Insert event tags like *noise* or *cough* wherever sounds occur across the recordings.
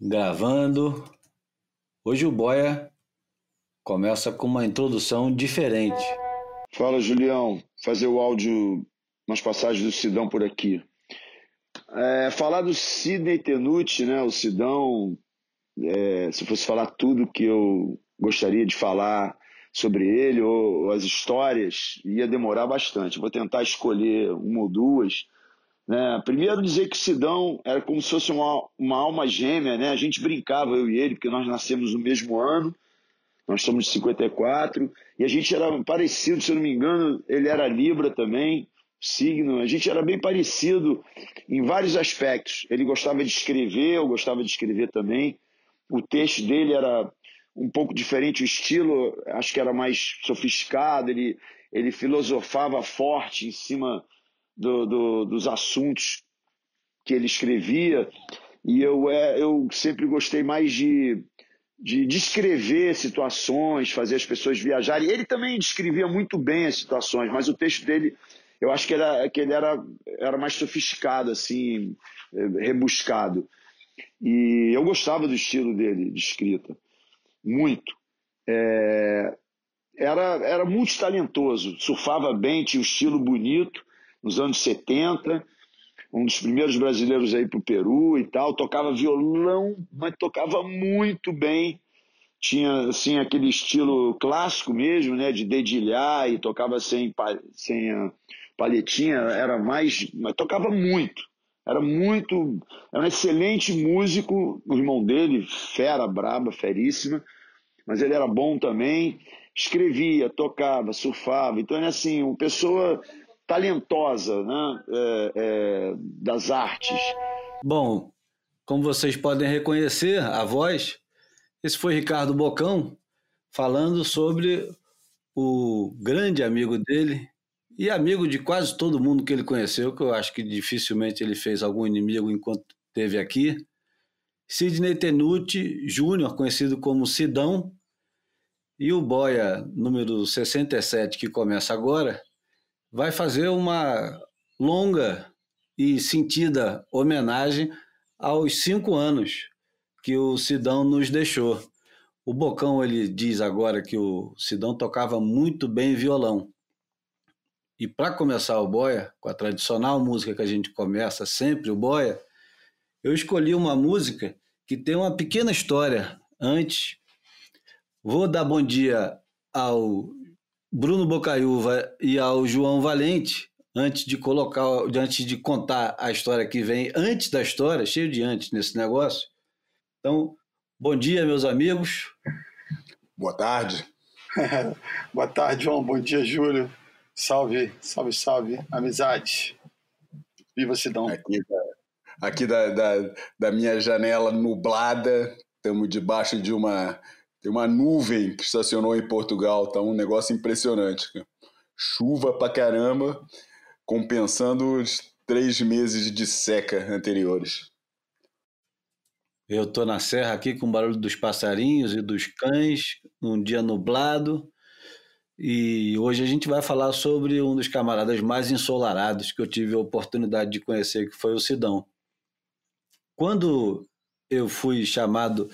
Gravando. Hoje o Boia começa com uma introdução diferente. Fala, Julião. Fazer o áudio, umas passagens do Sidão por aqui. É, falar do Sidney Tenuti, né? O Sidão, é, se fosse falar tudo que eu gostaria de falar sobre ele ou, ou as histórias, ia demorar bastante. Vou tentar escolher uma ou duas né? Primeiro dizer que Sidão era como se fosse uma, uma alma gêmea, né? A gente brincava, eu e ele, porque nós nascemos no mesmo ano, nós somos de 54, e a gente era parecido, se eu não me engano, ele era Libra também, signo, a gente era bem parecido em vários aspectos. Ele gostava de escrever, eu gostava de escrever também. O texto dele era um pouco diferente, o estilo acho que era mais sofisticado, ele, ele filosofava forte em cima do, do, dos assuntos que ele escrevia, e eu, é, eu sempre gostei mais de, de descrever situações, fazer as pessoas viajarem. Ele também descrevia muito bem as situações, mas o texto dele, eu acho que, era, que ele era, era mais sofisticado, assim, rebuscado. E eu gostava do estilo dele de escrita, muito. É, era, era muito talentoso, surfava bem, tinha um estilo bonito, nos anos 70, um dos primeiros brasileiros aí para o Peru e tal, tocava violão, mas tocava muito bem, tinha assim aquele estilo clássico mesmo, né, de dedilhar e tocava sem, sem a palhetinha, era mais, mas tocava muito, era muito, era um excelente músico, o irmão dele, fera braba, feríssima, mas ele era bom também, escrevia, tocava, surfava, então é assim, uma pessoa talentosa né, é, é, das artes. Bom, como vocês podem reconhecer a voz, esse foi Ricardo Bocão falando sobre o grande amigo dele e amigo de quase todo mundo que ele conheceu, que eu acho que dificilmente ele fez algum inimigo enquanto esteve aqui. Sidney Tenuti Júnior, conhecido como Sidão, e o Boia número 67, que começa agora, vai fazer uma longa e sentida homenagem aos cinco anos que o Sidão nos deixou. O Bocão ele diz agora que o Sidão tocava muito bem violão. E para começar o boia, com a tradicional música que a gente começa sempre o boia, eu escolhi uma música que tem uma pequena história antes. Vou dar bom dia ao Bruno Bocaiúva e ao João Valente, antes de colocar, antes de contar a história que vem antes da história, cheio de antes nesse negócio. Então, bom dia, meus amigos. Boa tarde. *laughs* Boa tarde, João. Bom dia, Júlio. Salve, salve, salve. Amizade. Viva Sidão. Aqui, aqui da, da, da minha janela nublada, estamos debaixo de uma tem uma nuvem que estacionou em Portugal, tá um negócio impressionante. Chuva pra caramba, compensando os três meses de seca anteriores. Eu tô na serra aqui com o barulho dos passarinhos e dos cães, num dia nublado. E hoje a gente vai falar sobre um dos camaradas mais ensolarados que eu tive a oportunidade de conhecer, que foi o Sidão. Quando eu fui chamado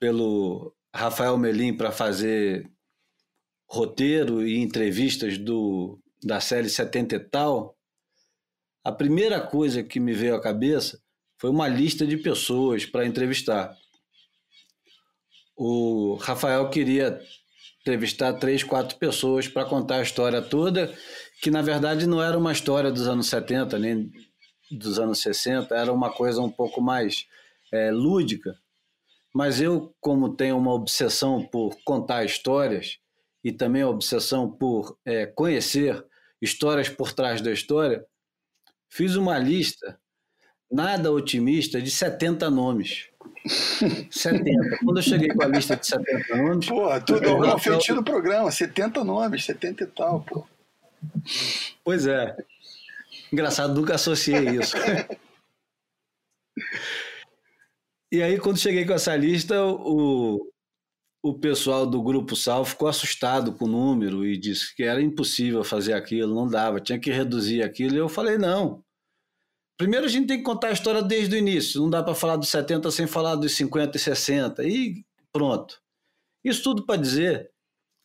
pelo Rafael Melim para fazer roteiro e entrevistas do, da série 70 e tal, a primeira coisa que me veio à cabeça foi uma lista de pessoas para entrevistar. O Rafael queria entrevistar três, quatro pessoas para contar a história toda, que na verdade não era uma história dos anos 70, nem dos anos 60, era uma coisa um pouco mais é, lúdica. Mas eu, como tenho uma obsessão por contar histórias e também a obsessão por é, conhecer histórias por trás da história, fiz uma lista nada otimista de 70 nomes. *laughs* 70. Quando eu cheguei com a lista de 70 nomes. Pô, tudo é o feitio do programa, 70 nomes, 70 e tal, pô. Pois é. Engraçado, nunca associei isso. *laughs* E aí, quando cheguei com essa lista, o, o pessoal do Grupo Sal ficou assustado com o número e disse que era impossível fazer aquilo, não dava, tinha que reduzir aquilo. E eu falei: não, primeiro a gente tem que contar a história desde o início. Não dá para falar dos 70 sem falar dos 50 e 60. E pronto. Isso tudo para dizer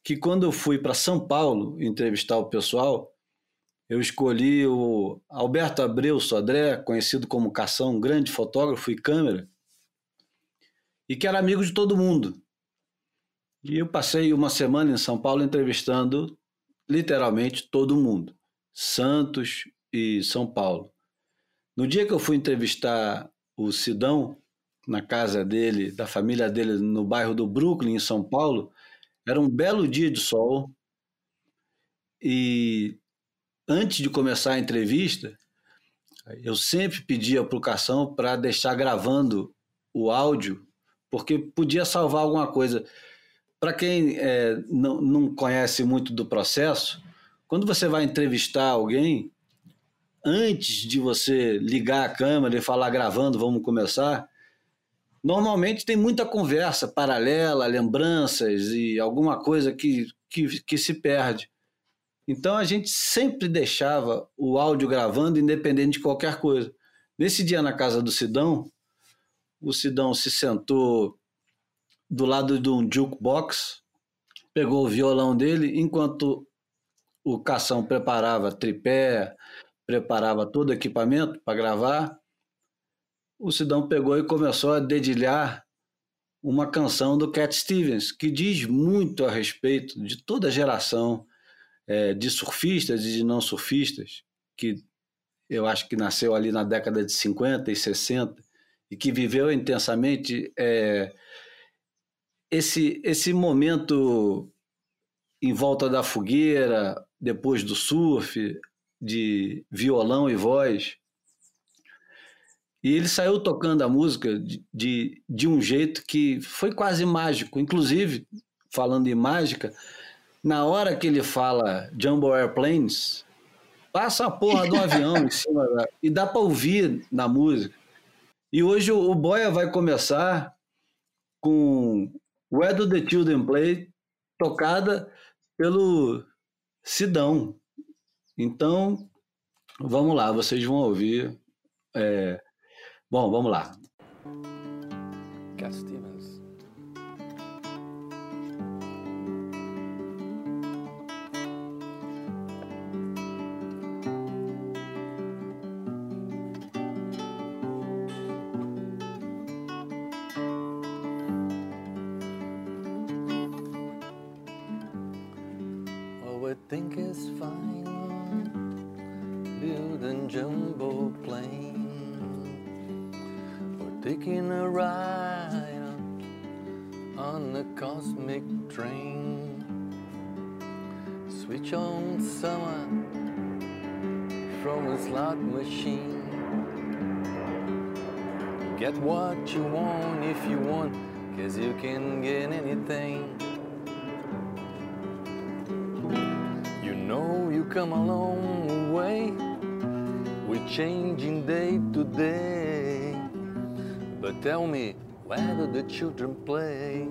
que quando eu fui para São Paulo entrevistar o pessoal, eu escolhi o Alberto Abreu Sodré, conhecido como Cação, um grande fotógrafo e câmera, e que era amigo de todo mundo. E eu passei uma semana em São Paulo entrevistando literalmente todo mundo, Santos e São Paulo. No dia que eu fui entrevistar o Sidão, na casa dele, da família dele, no bairro do Brooklyn, em São Paulo, era um belo dia de sol. E antes de começar a entrevista, eu sempre pedia para o Cação para deixar gravando o áudio, porque podia salvar alguma coisa. Para quem é, não, não conhece muito do processo, quando você vai entrevistar alguém, antes de você ligar a câmera e falar gravando, vamos começar, normalmente tem muita conversa paralela, lembranças e alguma coisa que, que, que se perde. Então a gente sempre deixava o áudio gravando, independente de qualquer coisa. Nesse dia na casa do Sidão, o Sidão se sentou do lado de um jukebox, pegou o violão dele, enquanto o Cação preparava tripé, preparava todo o equipamento para gravar, o Sidão pegou e começou a dedilhar uma canção do Cat Stevens, que diz muito a respeito de toda a geração é, de surfistas e de não surfistas, que eu acho que nasceu ali na década de 50 e 60 e que viveu intensamente é, esse, esse momento em volta da fogueira, depois do surf, de violão e voz. E ele saiu tocando a música de, de, de, um jeito que foi quase mágico. Inclusive, falando em mágica, na hora que ele fala Jumbo Airplanes, passa a porra do *laughs* avião em cima da, e dá para ouvir na música. E hoje o, Boia vai começar com Where Do The Children Play, tocada pelo Sidão. Então, vamos lá, vocês vão ouvir. É... Bom, vamos lá. what children play?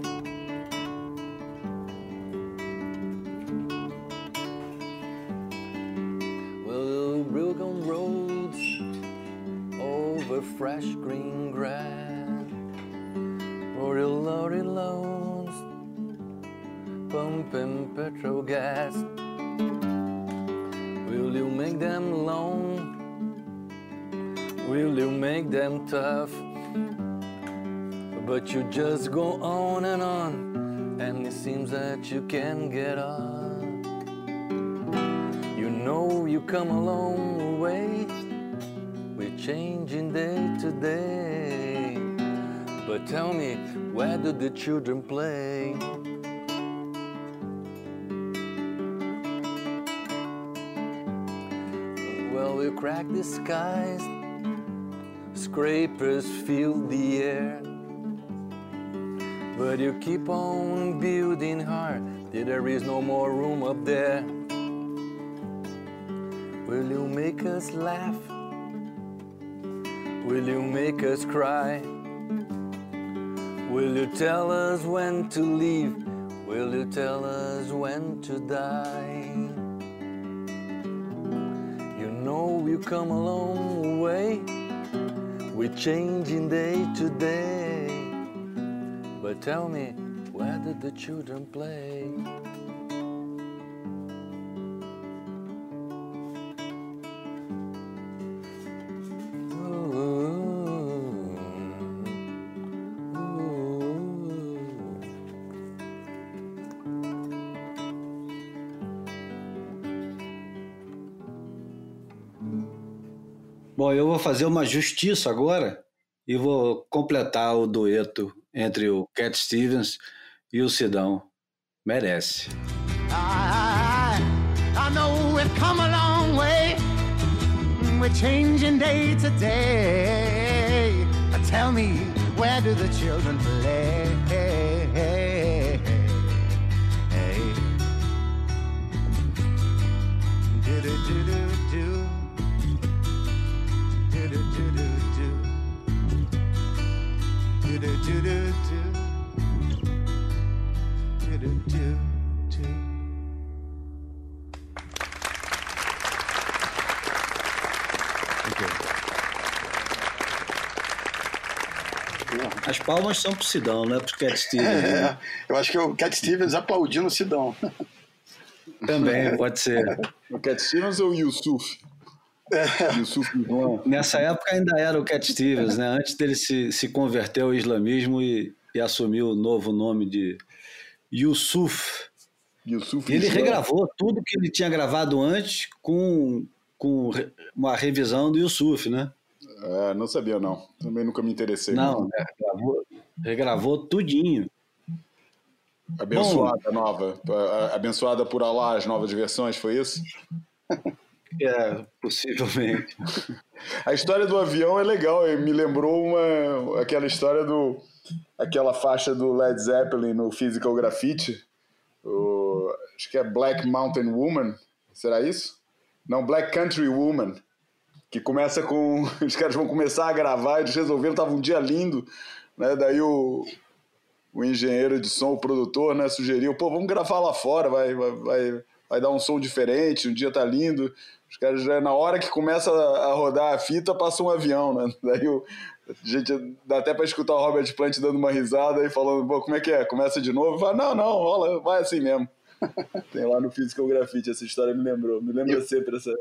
Well, broken roads over fresh green grass, or the lorry loads pumping petrol gas. Will you make them long? Will you make them tough? But you just go on and on, and it seems that you can't get up. You know you come a long way we're changing day to day. But tell me, where do the children play? Well, we crack the skies, scrapers fill the air. But you keep on building hard, there is no more room up there. Will you make us laugh? Will you make us cry? Will you tell us when to leave? Will you tell us when to die? You know you come a long way. We're changing day to day. But tell me, where did the children play? Bom, eu vou fazer uma justiça agora e vou completar o dueto entre o Cat Stevens e o Sidão. Merece. I, I know we've come a long way. We're changing day to day. Tell me, where do the children play? Palmas são pro Sidão, não é pro Cat *laughs* Stevens. né? É, eu acho que o Cat Stevens aplaudindo o Sidão. Também, pode ser. O Cat Stevens ou o Yusuf? Yusuf João. Nessa época ainda era o Cat Stevens, né? Antes dele se, se converter ao islamismo e, e assumir o novo nome de Yusuf. Yusuf E ele regravou tudo que ele tinha gravado antes com, com uma revisão do Yusuf, né? É, não sabia, não. Também nunca me interessei. Não, né? regravou, regravou tudinho. Abençoada nova. A- a- Abençoada por Allah as novas versões, foi isso? É, possivelmente. A história do avião é legal, me lembrou uma aquela história do aquela faixa do Led Zeppelin no Physical Graffiti. O, acho que é Black Mountain Woman, será isso? Não, Black Country Woman, que começa com *laughs* os caras vão começar a gravar, eles resolveram, tava um dia lindo, né? Daí o o engenheiro de som, o produtor, né, sugeriu, pô, vamos gravar lá fora, vai, vai, vai, vai dar um som diferente, um dia tá lindo. Os caras já, na hora que começa a rodar a fita, passa um avião, né? *laughs* Daí o, a gente dá até para escutar o Robert Plant dando uma risada e falando, pô, como é que é? Começa de novo? Fala, não, não, rola, vai assim mesmo. *laughs* Tem lá no Physical Graffiti, essa história me lembrou. Me lembra sempre essa,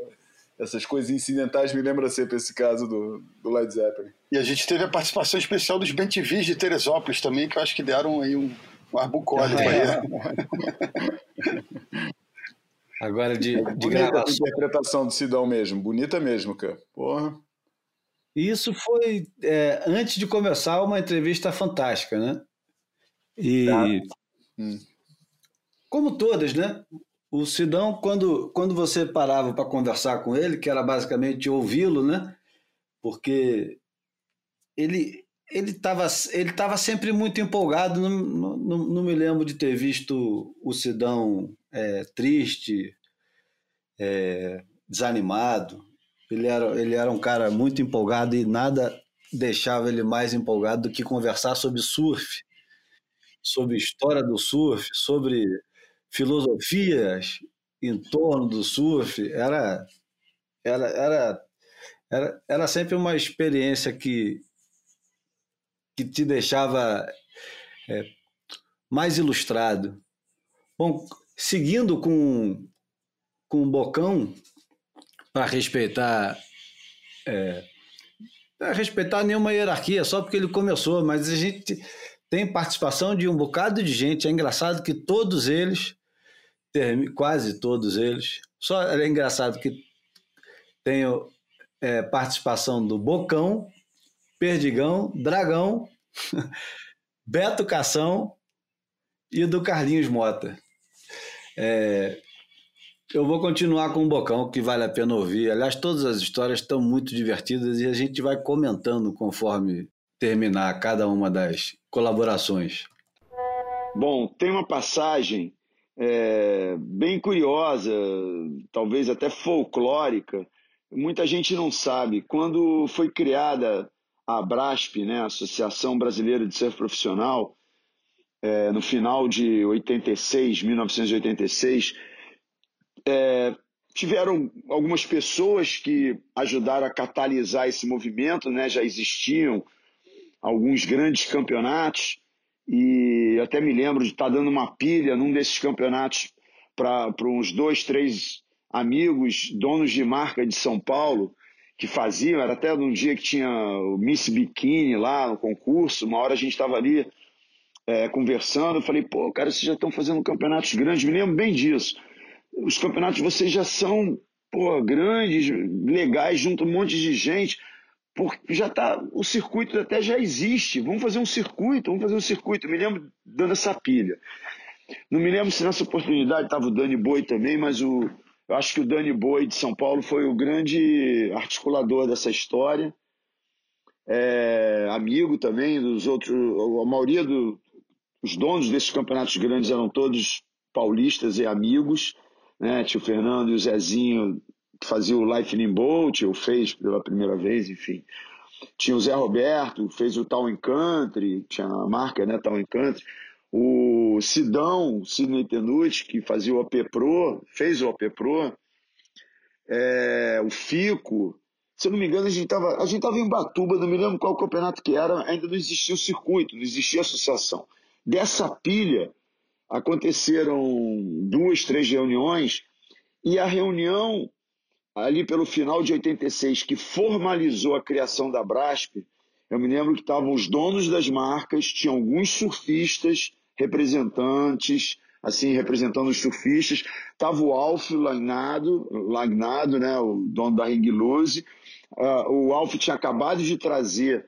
essas coisas incidentais, me lembra sempre esse caso do, do Led Zeppelin. E a gente teve a participação especial dos Bentivis de Teresópolis também, que eu acho que deram aí um, um arbucole. É. aí. *laughs* Agora de, de Bonita a gravação. interpretação do Sidão mesmo, bonita mesmo, cara. Porra. E Isso foi é, antes de começar uma entrevista fantástica, né? E Tá. Hum. como todas, né? O Sidão, quando, quando você parava para conversar com ele, que era basicamente ouvi-lo, né? Porque ele ele estava ele tava sempre muito empolgado. Não, não, não me lembro de ter visto o Sidão é, triste, é, desanimado. Ele era, ele era um cara muito empolgado e nada deixava ele mais empolgado do que conversar sobre surf, sobre história do surf, sobre filosofias em torno do surf. Era, era, era, era, era sempre uma experiência que, que te deixava é, mais ilustrado. Bom, seguindo com, com o Bocão, para respeitar é, respeitar nenhuma hierarquia, só porque ele começou, mas a gente tem participação de um bocado de gente. É engraçado que todos eles, quase todos eles, só é engraçado que tem é, participação do Bocão, Perdigão, Dragão, *laughs* Beto Cação e do Carlinhos Mota. É, eu vou continuar com o Bocão, que vale a pena ouvir. Aliás, todas as histórias estão muito divertidas e a gente vai comentando conforme terminar cada uma das colaborações. Bom, tem uma passagem é, bem curiosa, talvez até folclórica. Muita gente não sabe. Quando foi criada a Abrasp, né, Associação Brasileira de Surf Profissional, é, no final de 86, 1986, é, tiveram algumas pessoas que ajudaram a catalisar esse movimento, né? Já existiam alguns grandes campeonatos e até me lembro de estar dando uma pilha num desses campeonatos para uns dois, três amigos, donos de marca de São Paulo, que faziam, era até num dia que tinha o Miss Bikini lá no concurso, uma hora a gente estava ali é, conversando, eu falei, pô, cara, vocês já estão fazendo campeonatos grandes, me lembro bem disso. Os campeonatos vocês já são, pô, grandes, legais, junto um monte de gente, porque já tá, o circuito até já existe, vamos fazer um circuito, vamos fazer um circuito, me lembro dando essa pilha. Não me lembro se nessa oportunidade estava o Dani Boi também, mas o, eu acho que o Dani Boi de São Paulo foi o grande articulador dessa história. É, amigo também dos outros, a maioria dos donos desses campeonatos grandes eram todos paulistas e amigos, né? Tio Fernando e o Zezinho que fazia o Lightning Bolt, ou fez pela primeira vez, enfim. Tinha o Zé Roberto, fez o Town Country, tinha a marca, né, Town Country o Sidão, Sidney Tenuti, que fazia o AP Pro, fez o AP Pro, é, o Fico, se eu não me engano, a gente estava a gente tava em Batuba, não me lembro qual campeonato que era, ainda não existia o circuito, não existia a associação. Dessa pilha, aconteceram duas, três reuniões, e a reunião, ali pelo final de 86, que formalizou a criação da Brasp, eu me lembro que estavam os donos das marcas, tinha alguns surfistas, representantes, assim, representando os surfistas. Estava o Alf Lagnado, Lagnado, né, o dono da Ring Loose. Uh, o Alf tinha acabado de trazer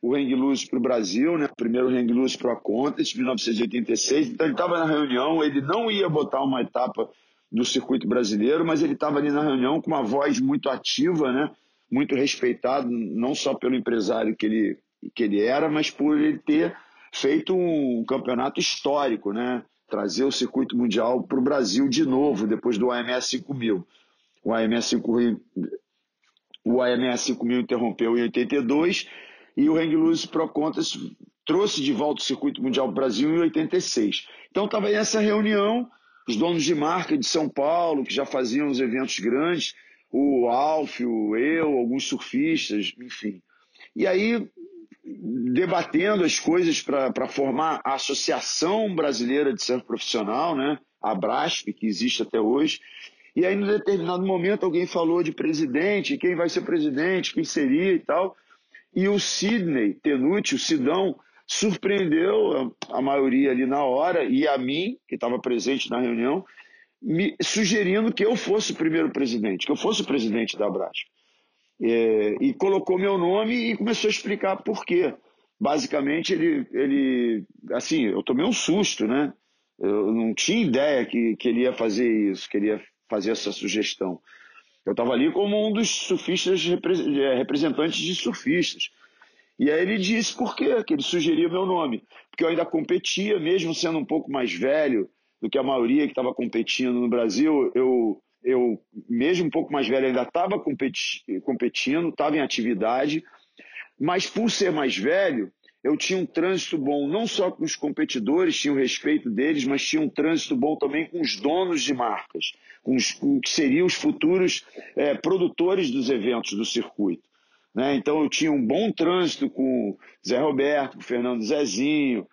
o Hang Loose para o Brasil, né? primeiro Hang Loose Pro Contest, 1986. Então ele estava na reunião, ele não ia botar uma etapa do circuito brasileiro, mas ele estava ali na reunião com uma voz muito ativa, né? muito respeitado, não só pelo empresário que ele, que ele era, mas por ele ter feito um campeonato histórico, né? trazer o circuito mundial para o Brasil de novo, depois do AMS 5000. O AMS 5000, o AMS 5000 interrompeu em 82 e o Hang Loose Pro Contest trouxe de volta o circuito mundial para o Brasil em 86. Então estava essa reunião, os donos de marca de São Paulo, que já faziam os eventos grandes, o Alfio, eu, alguns surfistas, enfim. E aí, debatendo as coisas para formar a Associação Brasileira de Surf Profissional, né? a BRASP, que existe até hoje. E aí, em determinado momento, alguém falou de presidente, quem vai ser presidente, quem seria e tal. E o Sidney Tenuti, o Sidão, surpreendeu a, maioria ali na hora, e a mim, que estava presente na reunião, me sugerindo que eu fosse o primeiro presidente, que eu fosse o presidente da Brasco. É, e colocou meu nome e começou a explicar por quê. Basicamente, ele, ele assim, eu tomei um susto, né? Eu não tinha ideia que, que ele ia fazer isso, que ele ia fazer essa sugestão. Eu estava ali como um dos surfistas, é, representantes de surfistas. E aí ele disse por quê que ele sugeria meu nome. Porque eu ainda competia, mesmo sendo um pouco mais velho, do que a maioria que estava competindo no Brasil. Eu, eu, mesmo um pouco mais velho, ainda estava competi competindo, estava em atividade, mas por ser mais velho, eu tinha um trânsito bom não só com os competidores, tinha o respeito deles, mas tinha um trânsito bom também com os donos de marcas, com, os, com que seriam os futuros é, produtores dos eventos do circuito. Né? Então eu tinha um bom trânsito com Zé Roberto, com Fernando Zezinho,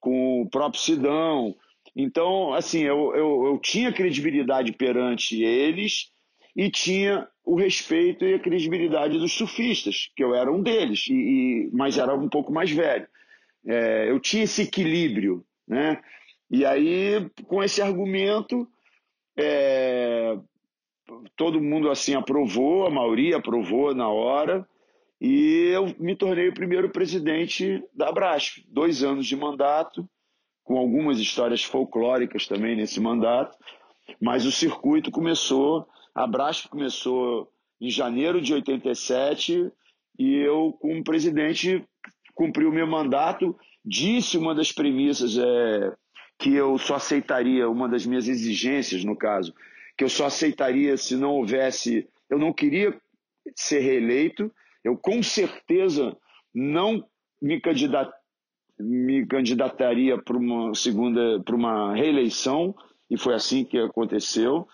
com o próprio Sidão, então, assim, eu, eu, eu tinha credibilidade perante eles e tinha o respeito e a credibilidade dos surfistas, que eu era um deles, e, e mas era um pouco mais velho. É, eu tinha esse equilíbrio, né? E aí, com esse argumento, é, todo mundo assim aprovou, a maioria aprovou na hora, e eu me tornei o primeiro presidente da Brasp. Dois anos de mandato, com algumas histórias folclóricas também nesse mandato, mas o circuito começou, a Brasp começou em janeiro de 87 e eu, como presidente, cumpri o meu mandato, disse uma das premissas é, que eu só aceitaria, uma das minhas exigências, no caso, que eu só aceitaria se não houvesse, eu não queria ser reeleito, eu com certeza não me candidat, me candidataria para uma segunda, para uma reeleição, e foi assim que aconteceu.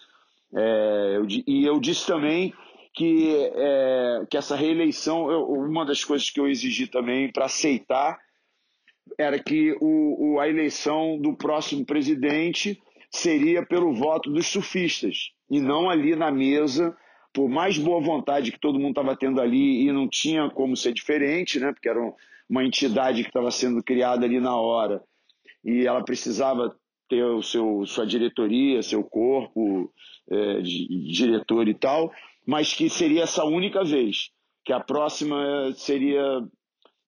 É, eu, e eu disse também que, é, que essa reeleição, eu, uma das coisas que eu exigi também para aceitar era que o, o, a eleição do próximo presidente seria pelo voto dos surfistas e não ali na mesa, por mais boa vontade que todo mundo estava tendo ali e não tinha como ser diferente, né? Porque era uma entidade que estava sendo criada ali na hora e ela precisava ter o seu sua diretoria, seu corpo é, de, diretor e tal, mas que seria essa única vez, que a próxima seria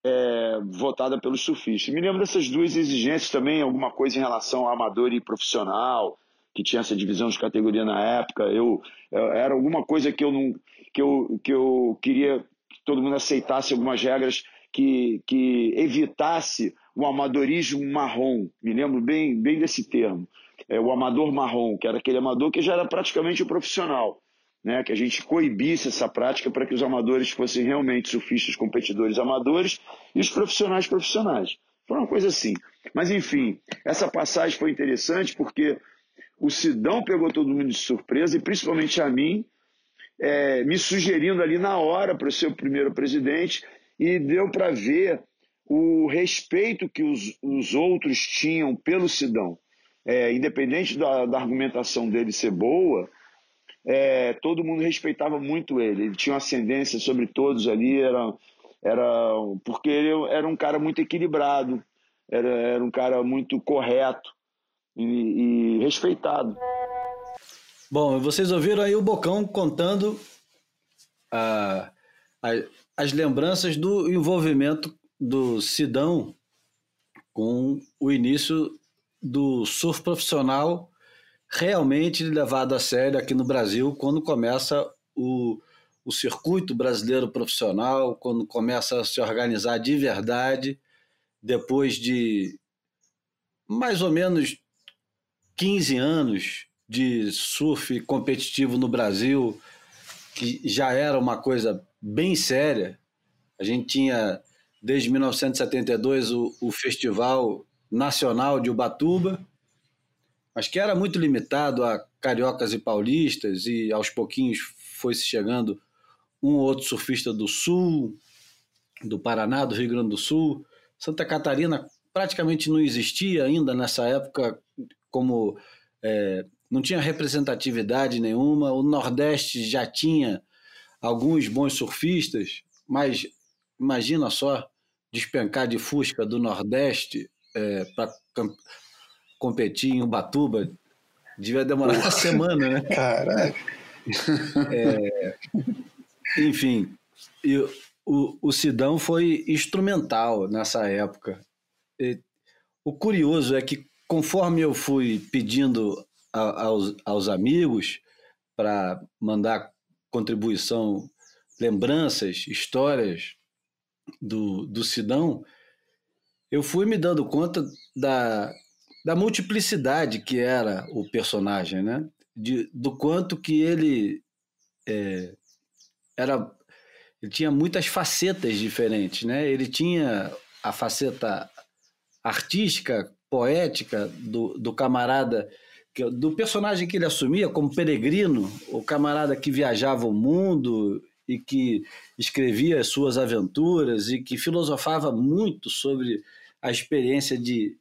é, votada pelos surfistas. Me lembro dessas duas exigências também, alguma coisa em relação ao amador e profissional, que tinha essa divisão de categoria na época. Eu, eu era alguma coisa que eu não que eu, que eu queria que todo mundo aceitasse algumas regras que, que evitasse o amadorismo marrom. Me lembro bem, bem desse termo. É, o amador marrom, que era aquele amador que já era praticamente o profissional né, que a gente coibisse essa prática para que os amadores fossem realmente surfistas competidores amadores e os profissionais profissionais. Foi uma coisa assim. Mas enfim, essa passagem foi interessante porque o Sidão pegou todo mundo de surpresa e principalmente a mim, é, me sugerindo ali na hora para ser o primeiro presidente e deu para ver o respeito que os, os outros tinham pelo Sidão. É, independente da, da argumentação dele ser boa, é, todo mundo respeitava muito ele. Ele tinha uma ascendência sobre todos ali, era, era porque ele era um cara muito equilibrado, era, era um cara muito correto e, e respeitado. Bom, vocês ouviram aí o Bocão contando a, a, as lembranças do envolvimento do Sidão com o início do surf profissional realmente levado a sério aqui no Brasil quando começa o, o circuito brasileiro profissional, quando começa a se organizar de verdade, depois de mais ou menos 15 anos de surf competitivo no Brasil, que já era uma coisa bem séria. A gente tinha, desde 1972, o, o Festival Nacional de Ubatuba, mas que era muito limitado a cariocas e paulistas, e aos pouquinhos foi se chegando um ou outro surfista do Sul, do Paraná, do Rio Grande do Sul. Santa Catarina praticamente não existia ainda nessa época, como é, não tinha representatividade nenhuma. O Nordeste já tinha alguns bons surfistas, mas imagina só despencar de Fusca do Nordeste é, para competir em Ubatuba, devia demorar uma semana, né? Caraca! É, enfim, e o, o Sidão foi instrumental nessa época. E, o curioso é que, conforme eu fui pedindo a, aos, aos amigos para mandar contribuição, lembranças, histórias do, do Sidão, eu fui me dando conta da, da multiplicidade que era o personagem, né? De, do quanto que ele é, era ele tinha muitas facetas diferentes, né? Ele tinha a faceta artística, poética do, do camarada, do personagem que ele assumia como peregrino, o camarada que viajava o mundo e que escrevia as suas aventuras e que filosofava muito sobre a experiência de,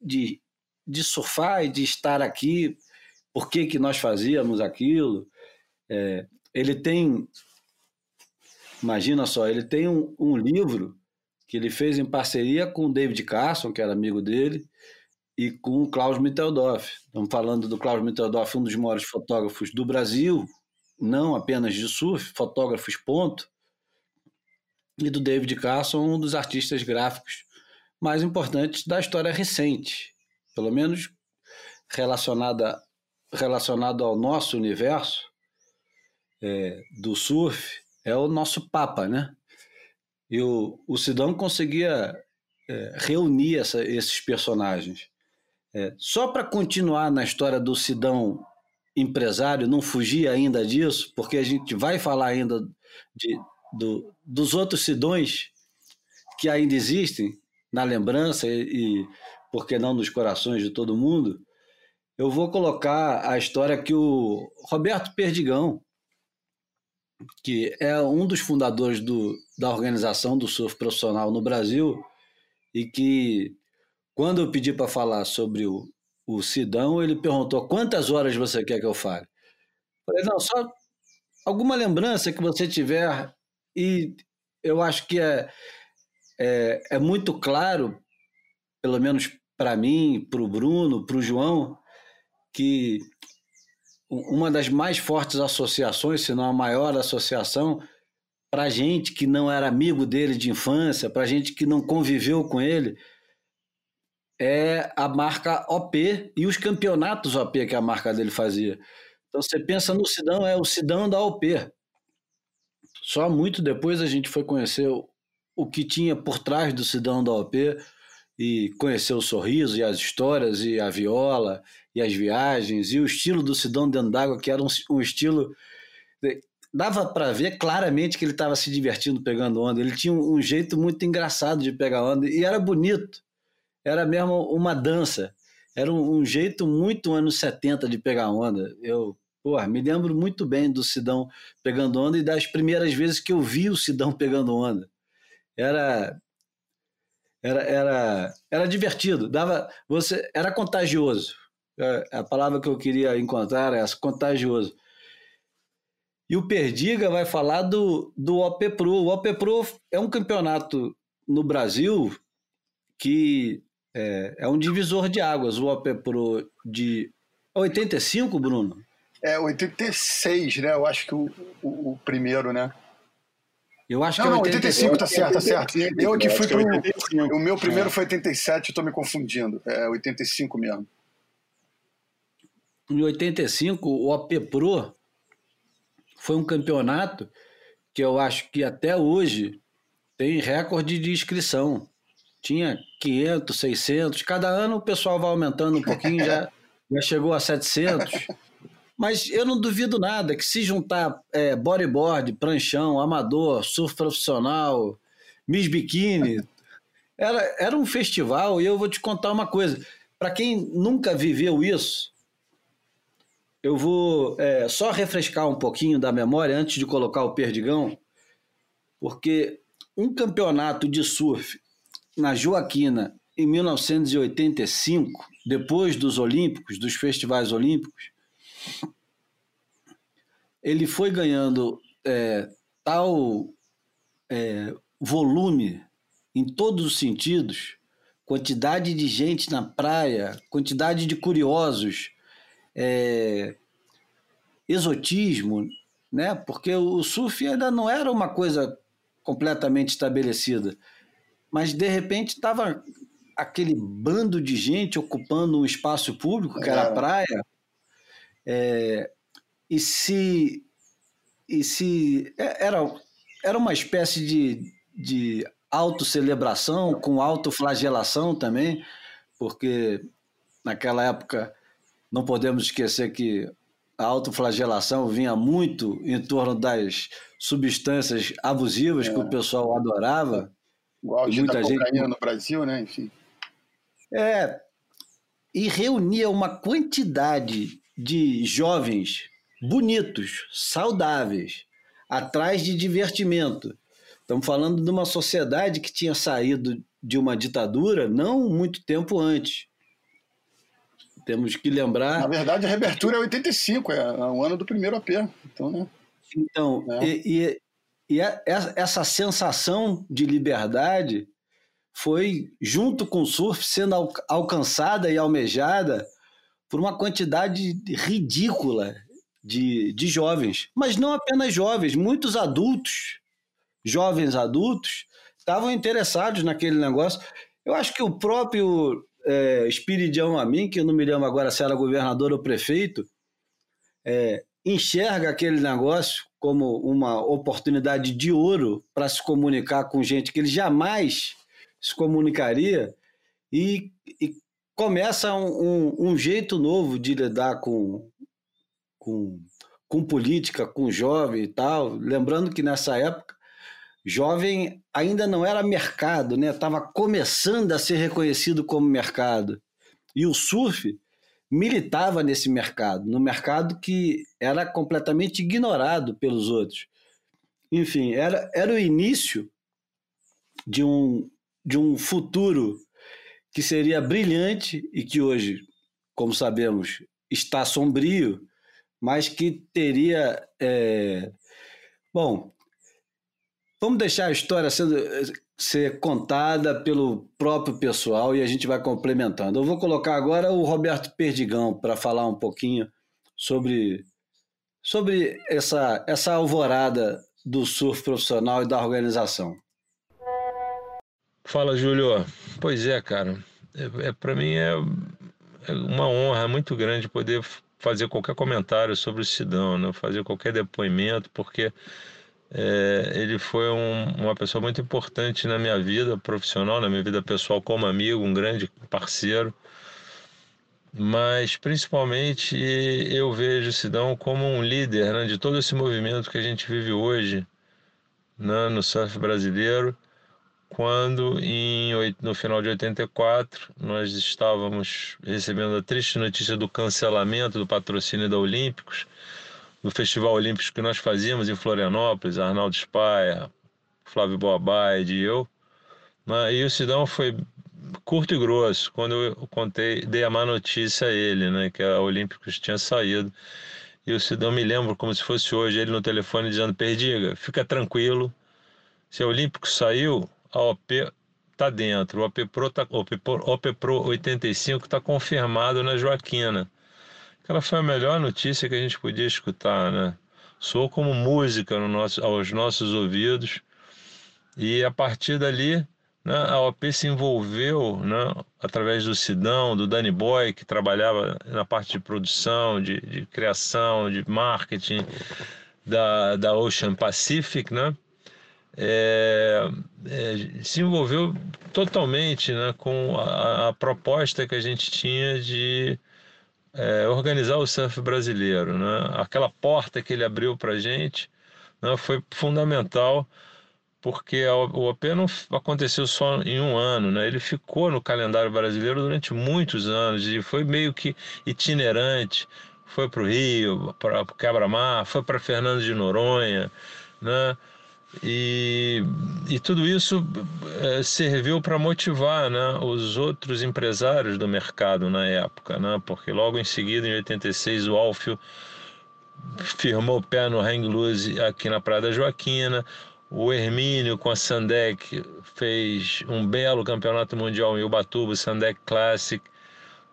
de de surfar e de estar aqui, por que, que nós fazíamos aquilo. É, ele tem, imagina só, ele tem um, um, livro que ele fez em parceria com o David Carson, que era amigo dele, e com o Klaus Mitteldorf. Estamos falando do Klaus Mitteldorf, um dos maiores fotógrafos do Brasil, não apenas de surf, fotógrafos ponto, e do David Carson, um dos artistas gráficos mais importantes da história recente pelo menos relacionada relacionado ao nosso universo é, do surf, é o nosso Papa, né? E o, o Sidão conseguia é, reunir essa, esses personagens. É, só para continuar na história do Sidão empresário, não fugir ainda disso, porque a gente vai falar ainda de, do, dos outros Sidões que ainda existem na lembrança e, e por que não nos corações de todo mundo, eu vou colocar a história que o Roberto Perdigão, que é um dos fundadores do, da organização do surf profissional no Brasil, e que, quando eu pedi para falar sobre o, o Sidão, ele perguntou quantas horas você quer que eu fale. Eu falei, não, só alguma lembrança que você tiver, e eu acho que é, é, é muito claro, pelo menos para mim, para o Bruno, para o João, que uma das mais fortes associações, se não a maior associação, para gente que não era amigo dele de infância, para gente que não conviveu com ele, é a marca OP e os campeonatos OP que a marca dele fazia. Então você pensa no Sidão, é o Sidão da OP. Só muito depois a gente foi conhecer o que tinha por trás do Sidão da OP e conhecer o sorriso e as histórias e a viola e as viagens e o estilo do Sidão dentro d'água, que era um, um estilo. Dava para ver claramente que ele estava se divertindo pegando onda. Ele tinha um, um, jeito muito engraçado de pegar onda e era bonito. Era mesmo uma dança. Era um, um jeito muito anos 70 de pegar onda. Eu porra, me lembro muito bem do Sidão pegando onda e das primeiras vezes que eu vi o Sidão *laughs* pegando onda. Era era, era, era divertido, dava, você era contagioso. É, a palavra que eu queria encontrar é essa, contagioso. E o Perdiga vai falar do, do OP Pro. O OP Pro é um campeonato no Brasil que é, é um divisor de águas. O OP Pro de 85, Bruno? É, 86, né? Eu acho que o, o, o primeiro, né? Eu acho não, que é não, 85 tá certo, tá certo. Eu aqui fui pro. O meu primeiro é. foi 87, eu tô me confundindo. É 85 mesmo. Em 85, o OP Pro foi um campeonato que eu acho que até hoje tem recorde de inscrição. Tinha 500, 600, cada ano o pessoal vai aumentando um pouquinho, já, *laughs* já chegou a 700. Mas eu não duvido nada que se juntar é, bodyboard, pranchão, amador, surf profissional, Miss Bikini, era, era um festival e eu vou te contar uma coisa. Para quem nunca viveu isso, eu vou é, só refrescar um pouquinho da memória antes de colocar o perdigão, porque um campeonato de surf na Joaquina em 1985, depois dos Olímpicos, dos festivais olímpicos, ele foi ganhando é, tal é, volume em todos os sentidos, quantidade de gente na praia, quantidade de curiosos, é, exotismo, né? Porque o surf ainda não era uma coisa completamente estabelecida, mas de repente estava aquele bando de gente ocupando um espaço público que era a praia é, e se, e se é, era, era uma espécie de, de autocelebração com autoflagelação também, porque naquela época não podemos esquecer que a autoflagelação vinha muito em torno das substâncias abusivas é. que o pessoal adorava. Igual muita gente no Brasil, né? Enfim. É, e reunia uma quantidade de jovens bonitos, saudáveis, atrás de divertimento. Estamos falando de uma sociedade que tinha saído de uma ditadura não muito tempo antes. Temos que lembrar. Na verdade, a reabertura é 85, é, é o ano do primeiro AP. Então, né? Então, é. e, e, e essa sensação de liberdade foi, junto com o surf, sendo alcançada e almejada por uma quantidade ridícula de, de jovens. Mas não apenas jovens, muitos adultos, jovens adultos, estavam interessados naquele negócio. Eu acho que o próprio é, Espiridião Amin, que eu não me lembro agora se era governador ou prefeito, é, enxerga aquele negócio como uma oportunidade de ouro para se comunicar com gente que ele jamais se comunicaria e, e começa um, um, um, jeito novo de lidar com, com, com política, com jovem e tal. Lembrando que nessa época, jovem ainda não era mercado, né? Estava começando a ser reconhecido como mercado. E o surf militava nesse mercado, no mercado que era completamente ignorado pelos outros. Enfim, era, era o início de um, de um futuro que seria brilhante e que hoje, como sabemos, está sombrio, mas que teria. É... Bom, vamos deixar a história sendo, ser contada pelo próprio pessoal e a gente vai complementando. Eu vou colocar agora o Roberto Perdigão para falar um pouquinho sobre, sobre essa, essa alvorada do surf profissional e da organização. Fala, Júlio. Pois é, cara. É, é para mim é, é, uma honra muito grande poder fazer qualquer comentário sobre o Sidão, né? fazer qualquer depoimento, porque é, ele foi um, uma pessoa muito importante na minha vida profissional, na minha vida pessoal como amigo, um grande parceiro. Mas principalmente eu vejo Sidão como um líder né, de todo esse movimento que a gente vive hoje né, no surf brasileiro quando em, no final de 84 nós estávamos recebendo a triste notícia do cancelamento do patrocínio da Olímpicos, do Festival Olímpico que nós fazíamos em Florianópolis, Arnaldo Spaia, Flávio Boabaide e eu. Né? E o Sidão foi curto e grosso quando eu contei, dei a má notícia a ele, né, que a Olímpicos tinha saído. E o Sidão me lembro como se fosse hoje, ele no telefone dizendo: Perdiga, fica tranquilo, se a Olímpicos saiu, a OP está dentro. O OP Pro, tá, OP, OP Pro 85 está confirmado na Joaquina. Aquela foi a melhor notícia que a gente podia escutar, né? Soou como música no nosso, aos nossos ouvidos. E a partir dali, né, a OP se envolveu né, através do Sidão, do Danny Boy, que trabalhava na parte de produção, de, de criação, de marketing da, da Ocean Pacific, né? é, é, se envolveu totalmente né, com a, a, proposta que a gente tinha de é, organizar o surf brasileiro. Né? Aquela porta que ele abriu para a gente né, foi fundamental porque a, o OP não aconteceu só em um ano, né? ele ficou no calendário brasileiro durante muitos anos e foi meio que itinerante. Foi para o Rio, para o Quebra-Mar, foi para Fernando de Noronha, né? E, e tudo isso é, serviu para motivar né, os outros empresários do mercado na época, né, porque logo em seguida, em 86, o Alfio firmou o pé no Hang Loose aqui na Praia da Joaquina. O Hermínio com a Sandec fez um belo campeonato mundial em Ubatuba, Sandec Classic,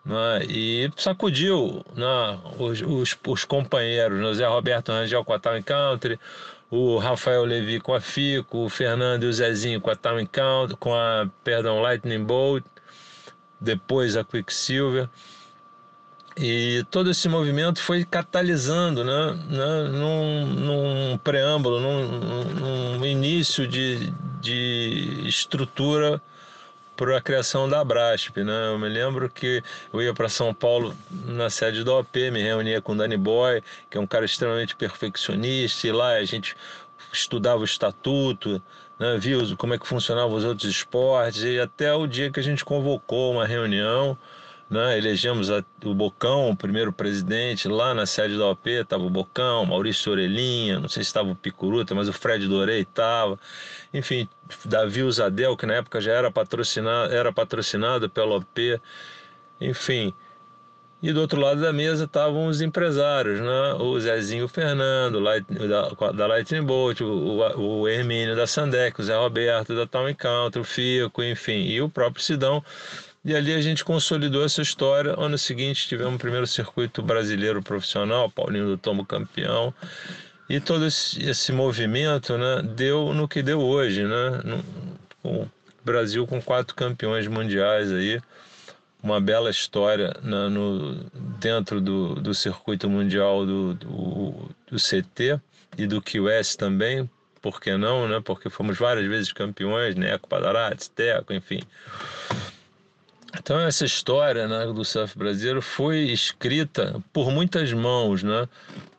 né, e sacudiu né, os, os, os companheiros, né, Zé Roberto Rangel com a Town Country, o Rafael Levi com a Fico, o Fernando e o Zezinho com a Town Count, com a, perdão, Lightning Bolt, depois a Quicksilver. E todo esse movimento foi catalisando, né, né num, num preâmbulo, num, num início de, de estrutura para a criação da Brasp, né? Eu me lembro que eu ia para São Paulo na sede da OP, me reunia com o Danny Boy, que é um cara extremamente perfeccionista, e lá a gente estudava o estatuto, né? via como é que funcionavam os outros esportes, e até o dia que a gente convocou uma reunião né? Elegemos a, o Bocão, o primeiro presidente, lá na sede da OP, estava o Bocão, Maurício Orelhinha, não sei se estava o Picuruta, mas o Fred Dorei estava. Enfim, Davi Usadel, que na época já era patrocinado, era patrocinado pela OP. Enfim, e do outro lado da mesa estavam os empresários, né? o Zezinho Fernando, da, da Lightning Bolt, o, o Hermínio da Sandec, o Zé Roberto da Town Country, o Fico, enfim, e o próprio Sidão e ali a gente consolidou essa história. Ano seguinte tivemos o primeiro circuito brasileiro profissional, Paulinho do Tomo campeão. E todo esse, movimento né, deu no que deu hoje, né? O Brasil com quatro campeões mundiais aí, uma bela história né, no, dentro do, do circuito mundial do, do, do CT e do QS também, por que não, né? Porque fomos várias vezes campeões, né? Eco Padarates, Teco, enfim. Então essa história né, do surf brasileiro foi escrita por muitas mãos, né?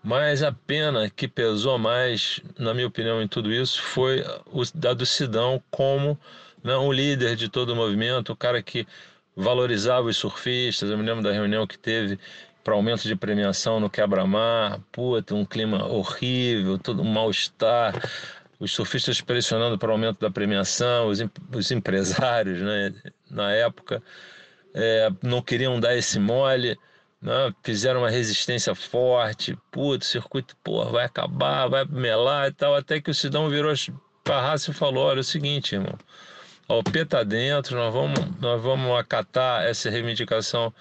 Mas a pena que pesou mais, na minha opinião, em tudo isso foi o da do Sidão como né, um líder de todo o movimento, o cara que valorizava os surfistas. Eu me lembro da reunião que teve para aumento de premiação no quebra-mar. Puta, um clima horrível, todo um mal-estar. Os surfistas pressionando para o aumento da premiação, os, os empresários, né, na época, é, não queriam dar esse mole. Né, fizeram uma resistência forte, putz, o circuito porra, vai acabar, vai melar e tal, até que o Sidão virou para a raça e falou: olha, é o seguinte, irmão, o P tá dentro, nós vamos, nós vamos acatar essa reivindicação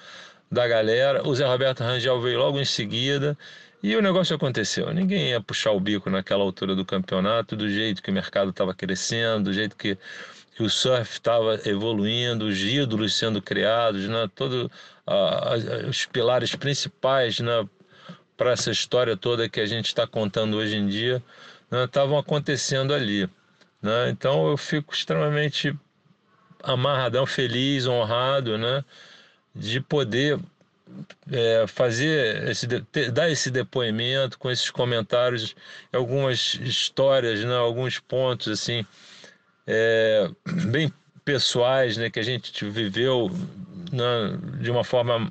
da galera. O Zé Roberto Rangel veio logo em seguida e o negócio aconteceu. Ninguém ia puxar o bico naquela altura do campeonato, do jeito que o mercado estava crescendo, do jeito que, que o surf estava evoluindo, os ídolos sendo criados, né? todos os pilares principais né? para essa história toda que a gente está contando hoje em dia estavam né? acontecendo ali. Né? Então eu fico extremamente amarradão, feliz, honrado, né? de poder é, fazer esse, dar esse depoimento com esses comentários, algumas histórias, né, alguns pontos assim é, bem pessoais, né, que a gente viveu né, de uma forma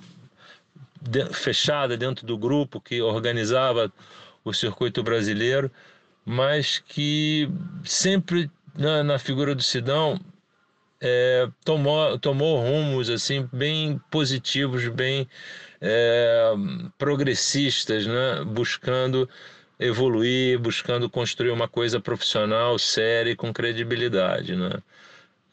de, fechada dentro do grupo que organizava o circuito brasileiro, mas que sempre na, na figura do Sidão é, tomou, tomou rumos assim bem positivos, bem é, progressistas, né? buscando evoluir, buscando construir uma coisa profissional, séria e com credibilidade. Né?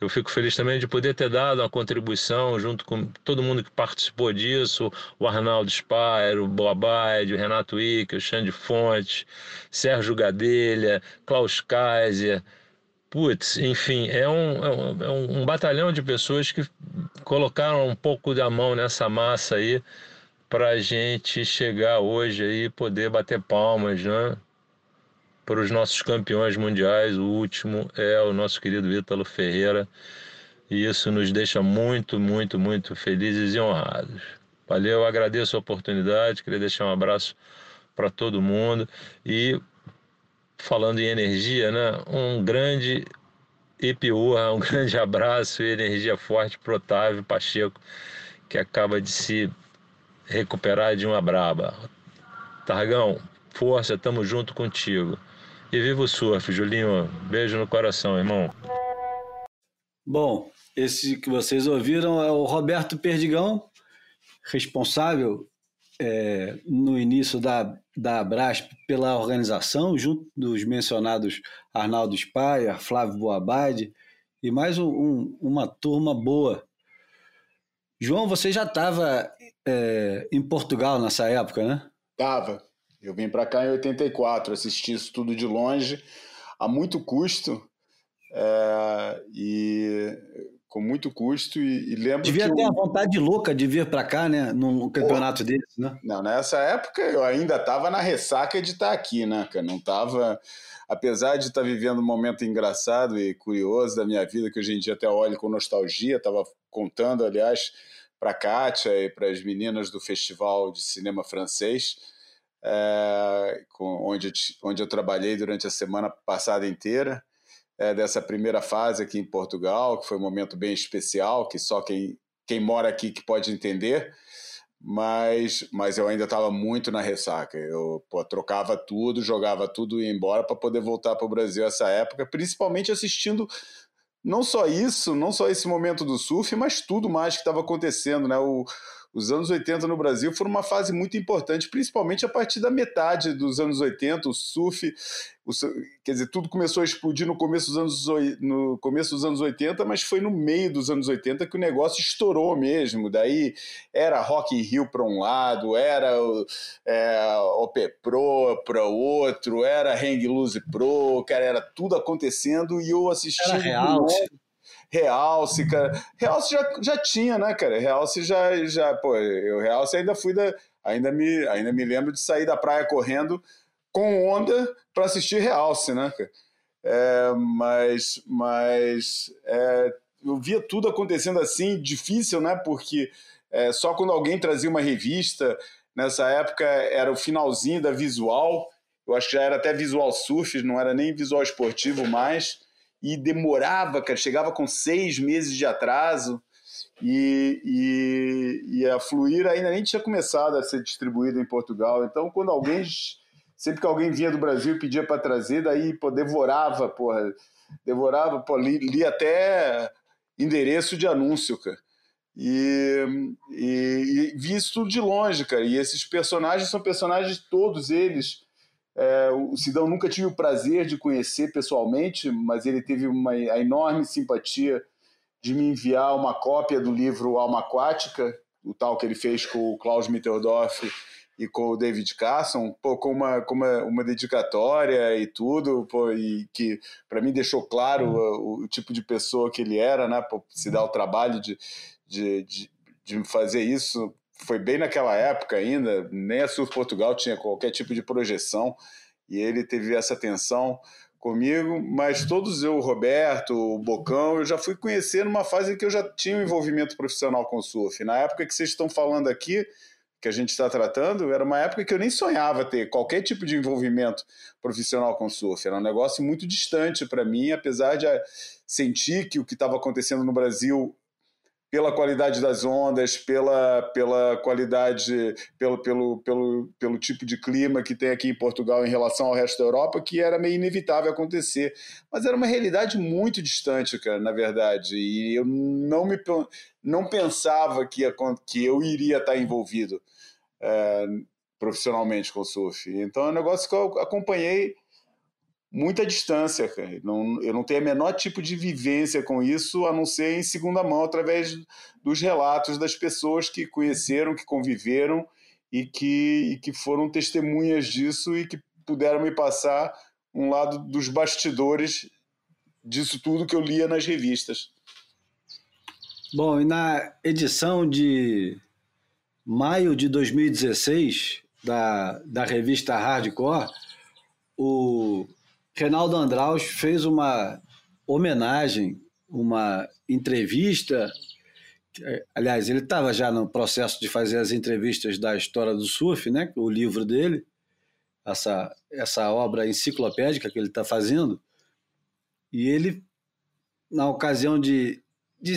Eu fico feliz também de poder ter dado uma contribuição junto com todo mundo que participou disso, o Arnaldo Spire, o Boabide, o Renato Ica, o Xande Fonte, Sérgio Gadelha, Klaus Kaiser, Putz, enfim, é um, é um, é um, batalhão de pessoas que colocaram um pouco da mão nessa massa aí para a gente chegar hoje aí poder bater palmas, né? Para os nossos campeões mundiais, o último é o nosso querido Ítalo Ferreira, e isso nos deixa muito, muito, muito felizes e honrados. Valeu, agradeço a oportunidade, queria deixar um abraço para todo mundo e falando em energia, né? Um grande Ipiúa, um *laughs* grande abraço e energia forte para Otávio Pacheco, que acaba de se recuperar de uma braba. Targão, força, tamo junto contigo. E viva o surf, Julinho. Beijo no coração, irmão. Bom, esse que vocês ouviram é o Roberto Perdigão, responsável é, no início da, da Abrasp pela organização, junto dos mencionados Arnaldo Spaia, Flávio Boabade e mais um, um, uma turma boa. João, você já estava é, em Portugal nessa época, né? Tava. Eu vim para cá em 84, assisti isso tudo de longe, a muito custo. É, e com muito custo e, e lembro devia ter uma vontade louca de vir para cá né num campeonato Pô, desse né não nessa época eu ainda estava na ressaca de estar tá aqui né cara não estava apesar de estar tá vivendo um momento engraçado e curioso da minha vida que hoje em dia até olho com nostalgia estava contando aliás para Kátia e para as meninas do festival de cinema francês é, com, onde, onde eu trabalhei durante a semana passada inteira é, dessa primeira fase aqui em Portugal, que foi um momento bem especial, que só quem, quem mora aqui que pode entender, mas, mas eu ainda estava muito na ressaca. Eu pô, trocava tudo, jogava tudo e ia embora para poder voltar para o Brasil essa época, principalmente assistindo não só isso, não só esse momento do surf, mas tudo mais que estava acontecendo, né? O, os anos 80 no Brasil foram uma fase muito importante, principalmente a partir da metade dos anos 80, o surf, o, quer dizer, tudo começou a explodir no começo, dos anos, no começo dos anos 80, mas foi no meio dos anos 80 que o negócio estourou mesmo, daí era Rock in Rio para um lado, era é, OP Pro para outro, era Hang Loose Pro, cara, era tudo acontecendo e eu assistindo... Era real, Realce, cara. Realce já, já tinha, né, cara? Realce já, já, pô, eu Realce ainda fui da. Ainda me, ainda me lembro de sair da praia correndo com onda para assistir Realce, né, cara? É, mas mas é, eu via tudo acontecendo assim, difícil, né? Porque é, só quando alguém trazia uma revista, nessa época era o finalzinho da visual, eu acho que já era até visual surf, não era nem visual esportivo mais e demorava, cara, chegava com seis meses de atraso. e, e, e, a Fluir ainda nem tinha começado a ser distribuída em Portugal. Então, quando alguém, *laughs* sempre que alguém vinha do Brasil e pedia para trazer, daí pô, devorava, porra, devorava, pô, li, li até endereço de anúncio, cara. E, e, e, vi isso tudo de longe, cara. E esses personagens são personagens, todos eles. É, o Sidão nunca tive o prazer de conhecer pessoalmente, mas ele teve uma a enorme simpatia de me enviar uma cópia do livro Alma Aquática, o tal que ele fez com o Klaus Mitterdorf e com o David Carson, pô, com, uma, com uma, uma dedicatória e tudo, pô, e que para mim deixou claro o, o, tipo de pessoa que ele era, né, pô, se dar o trabalho de, de, de, de fazer isso. Foi bem naquela época ainda, nem a Surf Portugal tinha qualquer tipo de projeção, e ele teve essa atenção comigo, mas todos eu, o Roberto, o Bocão, eu já fui conhecer numa fase em que eu já tinha um envolvimento profissional com o surf. Na época que vocês estão falando aqui, que a gente está tratando, era uma época que eu nem sonhava ter qualquer tipo de envolvimento profissional com surf. Era um negócio muito distante para mim, apesar de sentir que o que estava acontecendo no Brasil pela qualidade das ondas, pela, pela qualidade, pelo, pelo, pelo, pelo tipo de clima que tem aqui em Portugal em relação ao resto da Europa, que era meio inevitável acontecer. Mas era uma realidade muito distante, cara, na verdade. E eu não, me, não pensava que, que eu iria estar envolvido é, profissionalmente com o surf. Então é um negócio que eu acompanhei muita distância, cara. Não, eu não tenho a menor tipo de vivência com isso, a não ser em segunda mão, através dos relatos das pessoas que conheceram, que conviveram e que, e que foram testemunhas disso e que puderam me passar um lado dos bastidores disso tudo que eu lia nas revistas. Bom, e na edição de maio de 2016 da, da revista Hardcore, o Reinaldo Andraus fez uma homenagem, uma entrevista. Aliás, ele estava já no processo de fazer as entrevistas da história do surf, né? O livro dele, essa essa obra enciclopédica que ele está fazendo. E ele, na ocasião de, de,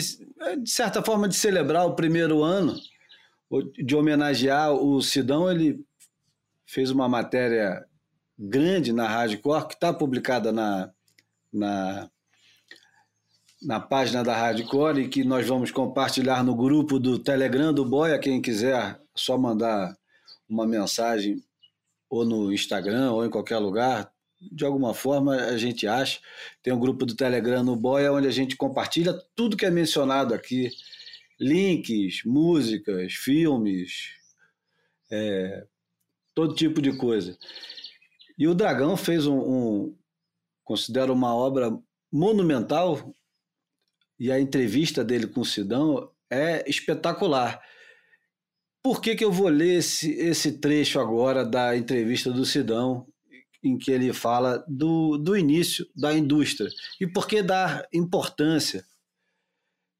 de certa forma, de celebrar o primeiro ano, de homenagear o Sidão, ele fez uma matéria grande na Rádio Cor, que está publicada na, na, na página da Rádio Cor e que nós vamos compartilhar no grupo do Telegram do Boia. Quem quiser, só mandar uma mensagem ou no Instagram ou em qualquer lugar. De alguma forma a gente acha. Tem um grupo do Telegram no Boia onde a gente compartilha tudo que é mencionado aqui: links, músicas, filmes, é, todo tipo de coisa. E o Dragão fez um, um considero uma obra monumental e a entrevista dele com o Sidão é espetacular. Por que, que eu vou ler esse, esse trecho agora da entrevista do Sidão, em que ele fala do, do início da indústria? E por que dar importância?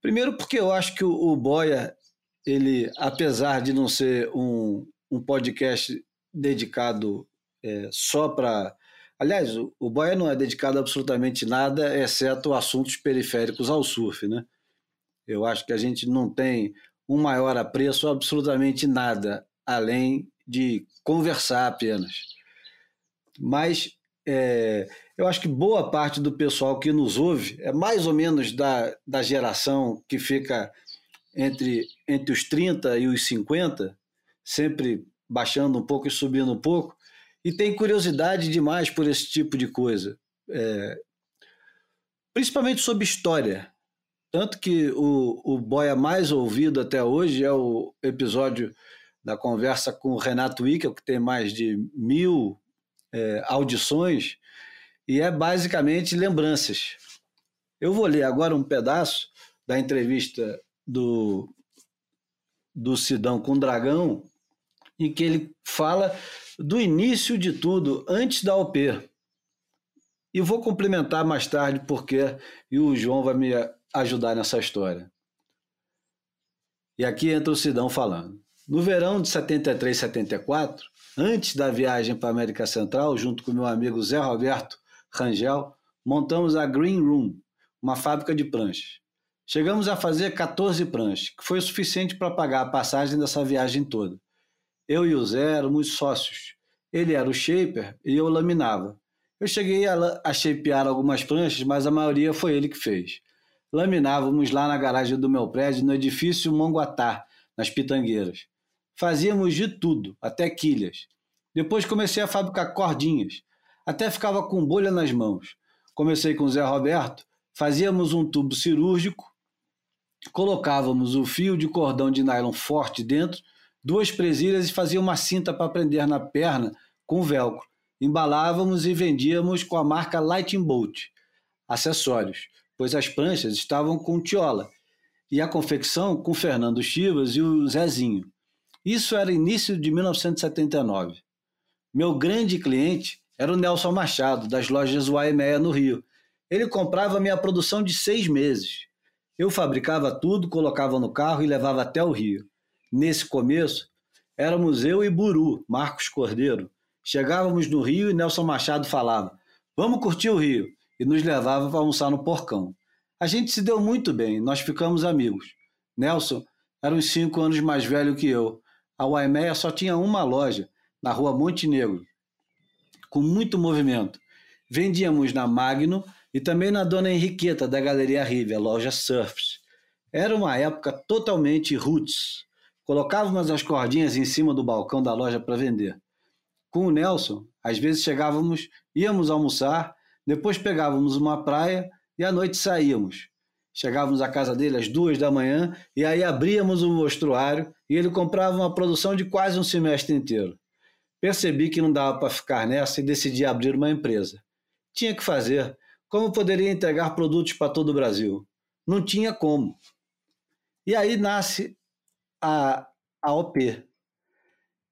Primeiro, porque eu acho que o, o Boia, ele, apesar de não ser um, um podcast dedicado é, só para. Aliás, o, o Boia não é dedicado a absolutamente nada, exceto assuntos periféricos ao surf, né? Eu acho que a gente não tem um maior apreço absolutamente nada, além de conversar apenas. Mas é, eu acho que boa parte do pessoal que nos ouve é mais ou menos da, da geração que fica entre, entre os 30 e os 50, sempre baixando um pouco e subindo um pouco, e tem curiosidade demais por esse tipo de coisa, é, principalmente sobre história. Tanto que o, o boia mais ouvido até hoje é o episódio da conversa com o Renato Wickel, que tem mais de mil é, audições, e é basicamente lembranças. Eu vou ler agora um pedaço da entrevista do, do Sidão com o Dragão, em que ele fala do início de tudo, antes da OP. E vou complementar mais tarde porque e o João vai me ajudar nessa história. E aqui entra o Sidão falando. No verão de 73, 74, antes da viagem para a América Central, junto com meu amigo Zé Roberto Rangel, montamos a Green Room, uma fábrica de pranchas. Chegamos a fazer 14 pranchas, que foi o suficiente para pagar a passagem dessa viagem toda. Eu e o Zé éramos sócios. Ele era o shaper e eu laminava. Eu cheguei a, a shapear algumas pranchas, mas a maioria foi ele que fez. Laminávamos lá na garagem do meu prédio, no edifício Monguatá, nas Pitangueiras. Fazíamos de tudo, até quilhas. Depois comecei a fabricar cordinhas. Até ficava com bolha nas mãos. Comecei com o Zé Roberto, fazíamos um tubo cirúrgico, colocávamos o fio de cordão de nylon forte dentro, duas presilhas e fazia uma cinta para prender na perna com velcro. Embalávamos e vendíamos com a marca Lightning Bolt. Acessórios, pois as pranchas estavam com tiola e a confecção com Fernando Chivas e o Zezinho. Isso era início de 1979. Meu grande cliente era o Nelson Machado, das lojas Uaemea no Rio. Ele comprava minha produção de seis meses. Eu fabricava tudo, colocava no carro e levava até o Rio. Nesse começo, éramos eu e Buru, Marcos Cordeiro. Chegávamos no Rio e Nelson Machado falava: Vamos curtir o Rio, e nos levava para almoçar no Porcão. A gente se deu muito bem, nós ficamos amigos. Nelson era uns cinco anos mais velho que eu. A Uaimeia só tinha uma loja, na rua Montenegro, com muito movimento. Vendíamos na Magno e também na Dona Henriqueta, da Galeria Rive, a loja Surfs. Era uma época totalmente roots. Colocávamos as cordinhas em cima do balcão da loja para vender. Com o Nelson, às vezes chegávamos, íamos almoçar, depois pegávamos uma praia e à noite saíamos. Chegávamos à casa dele às duas da manhã e aí abríamos o mostruário e ele comprava uma produção de quase um semestre inteiro. Percebi que não dava para ficar nessa e decidi abrir uma empresa. Tinha que fazer, como poderia entregar produtos para todo o Brasil? Não tinha como. E aí nasce a, a OP.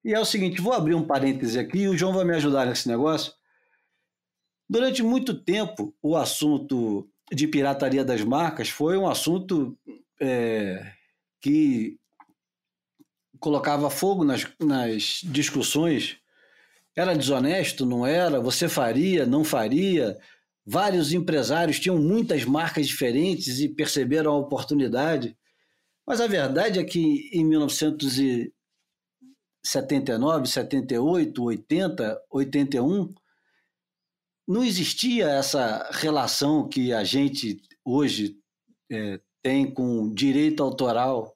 E é o seguinte, vou abrir um parêntese aqui o João vai me ajudar nesse negócio. Durante muito tempo, o assunto de pirataria das marcas foi um assunto é, que colocava fogo nas, nas discussões. Era desonesto, não era? Você faria, não faria? Vários empresários tinham muitas marcas diferentes e perceberam a oportunidade. Mas a verdade é que em 1979, 78, 80, 81, não existia essa relação que a gente hoje é, tem com direito autoral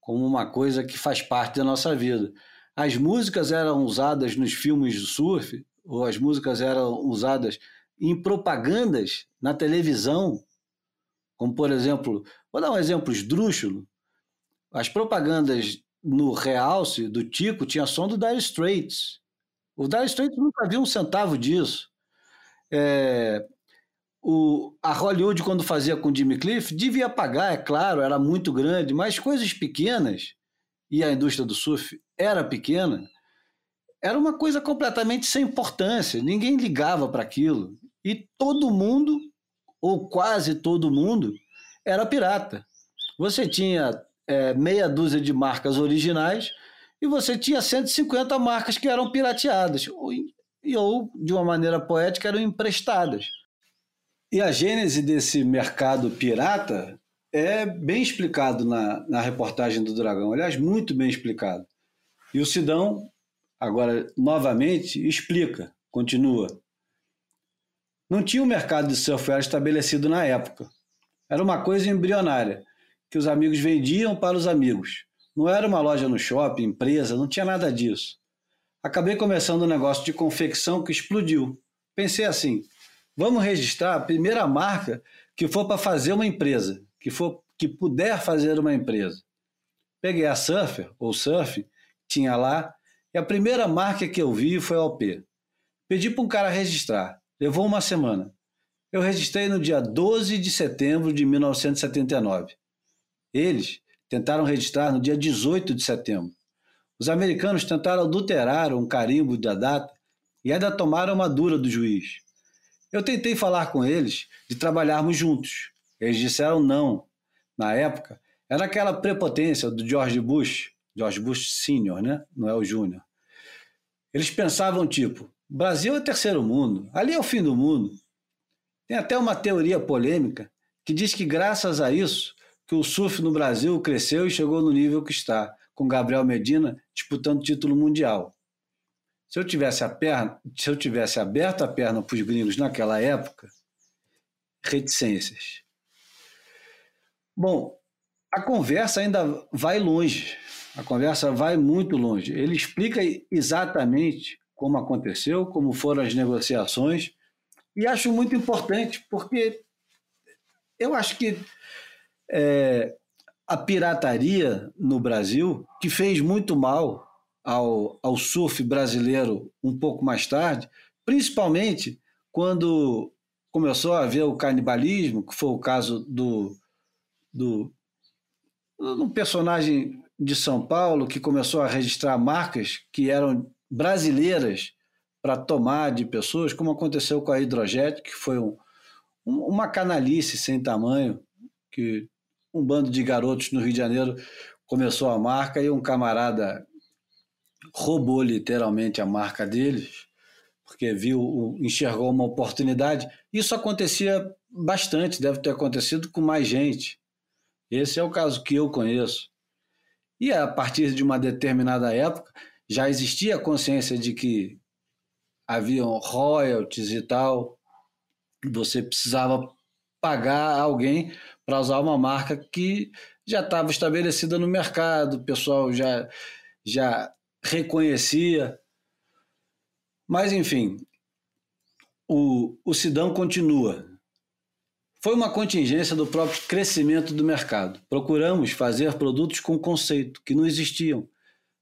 como uma coisa que faz parte da nossa vida. As músicas eram usadas nos filmes de surf, ou as músicas eram usadas em propagandas na televisão, como por exemplo, vou dar um exemplo esdrúxulo, as propagandas no realce do Tico tinha som do Dire Straits. O Dire Straits nunca viu um centavo disso. É, o, a Hollywood, quando fazia com Jimmy Cliff, devia pagar, é claro, era muito grande, mas coisas pequenas, e a indústria do surf era pequena, era uma coisa completamente sem importância, ninguém ligava para aquilo. E todo mundo, ou quase todo mundo, era pirata. Você tinha é, meia dúzia de marcas originais e você tinha 150 marcas que eram pirateadas, ou, ou de uma maneira poética, eram emprestadas. E a gênese desse mercado pirata é bem explicado na, na reportagem do Dragão, aliás, muito bem explicado. E o Sidão, agora novamente, explica, continua. Não tinha um mercado de software estabelecido na época. Era uma coisa embrionária, que os amigos vendiam para os amigos. Não era uma loja no shopping, empresa, não tinha nada disso. Acabei começando um negócio de confecção que explodiu. Pensei assim: vamos registrar a primeira marca que for para fazer uma empresa, que for que puder fazer uma empresa. Peguei a Surfer, ou Surf, tinha lá, e a primeira marca que eu vi foi a OP. Pedi para um cara registrar. Levou uma semana. Eu registrei no dia 12 de setembro de 1979. Eles tentaram registrar no dia 18 de setembro. Os americanos tentaram adulterar um carimbo da data e ainda tomaram uma dura do juiz. Eu tentei falar com eles de trabalharmos juntos. Eles disseram não. Na época, era aquela prepotência do George Bush, George Bush Senior, né? Não é o Júnior. Eles pensavam tipo, Brasil é terceiro mundo, ali é o fim do mundo. Tem até uma teoria polêmica que diz que, graças a isso, que o surf no Brasil cresceu e chegou no nível que está, com Gabriel Medina disputando título mundial. Se eu tivesse a perna, se eu tivesse aberto a perna para os gringos naquela época, reticências. Bom, a conversa ainda vai longe. A conversa vai muito longe. Ele explica exatamente como aconteceu, como foram as negociações, e acho muito importante, porque eu acho que é, a pirataria no Brasil, que fez muito mal ao, ao surf brasileiro um pouco mais tarde, principalmente quando começou a haver o canibalismo, que foi o caso do, do, do personagem de São Paulo que começou a registrar marcas que eram brasileiras para tomar de pessoas, como aconteceu com a Hidrojet, que foi um, um, uma canalice sem tamanho, que um bando de garotos no Rio de Janeiro começou a marca e um camarada roubou literalmente a marca deles, porque viu, enxergou uma oportunidade. Isso acontecia bastante, deve ter acontecido com mais gente. Esse é o caso que eu conheço. E a partir de uma determinada época, já existia a consciência de que haviam royalties e tal, você precisava pagar alguém para usar uma marca que já estava estabelecida no mercado, o pessoal já, já reconhecia. Mas, enfim, o, o Sidão continua. Foi uma contingência do próprio crescimento do mercado. Procuramos fazer produtos com conceito, que não existiam,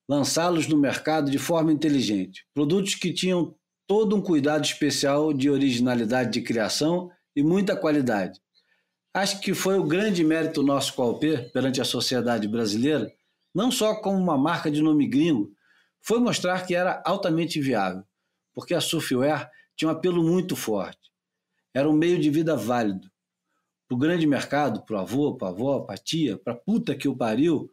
lançá-los no mercado de forma inteligente. Produtos que tinham todo um cuidado especial de originalidade de criação e muita qualidade. Acho que foi o grande mérito nosso com a Alper perante a sociedade brasileira, não só como uma marca de nome gringo, foi mostrar que era altamente viável, porque a surfwear tinha um apelo muito forte. Era um meio de vida válido. Para o grande mercado, para o avô, para a avó, para a tia, para a puta que o pariu,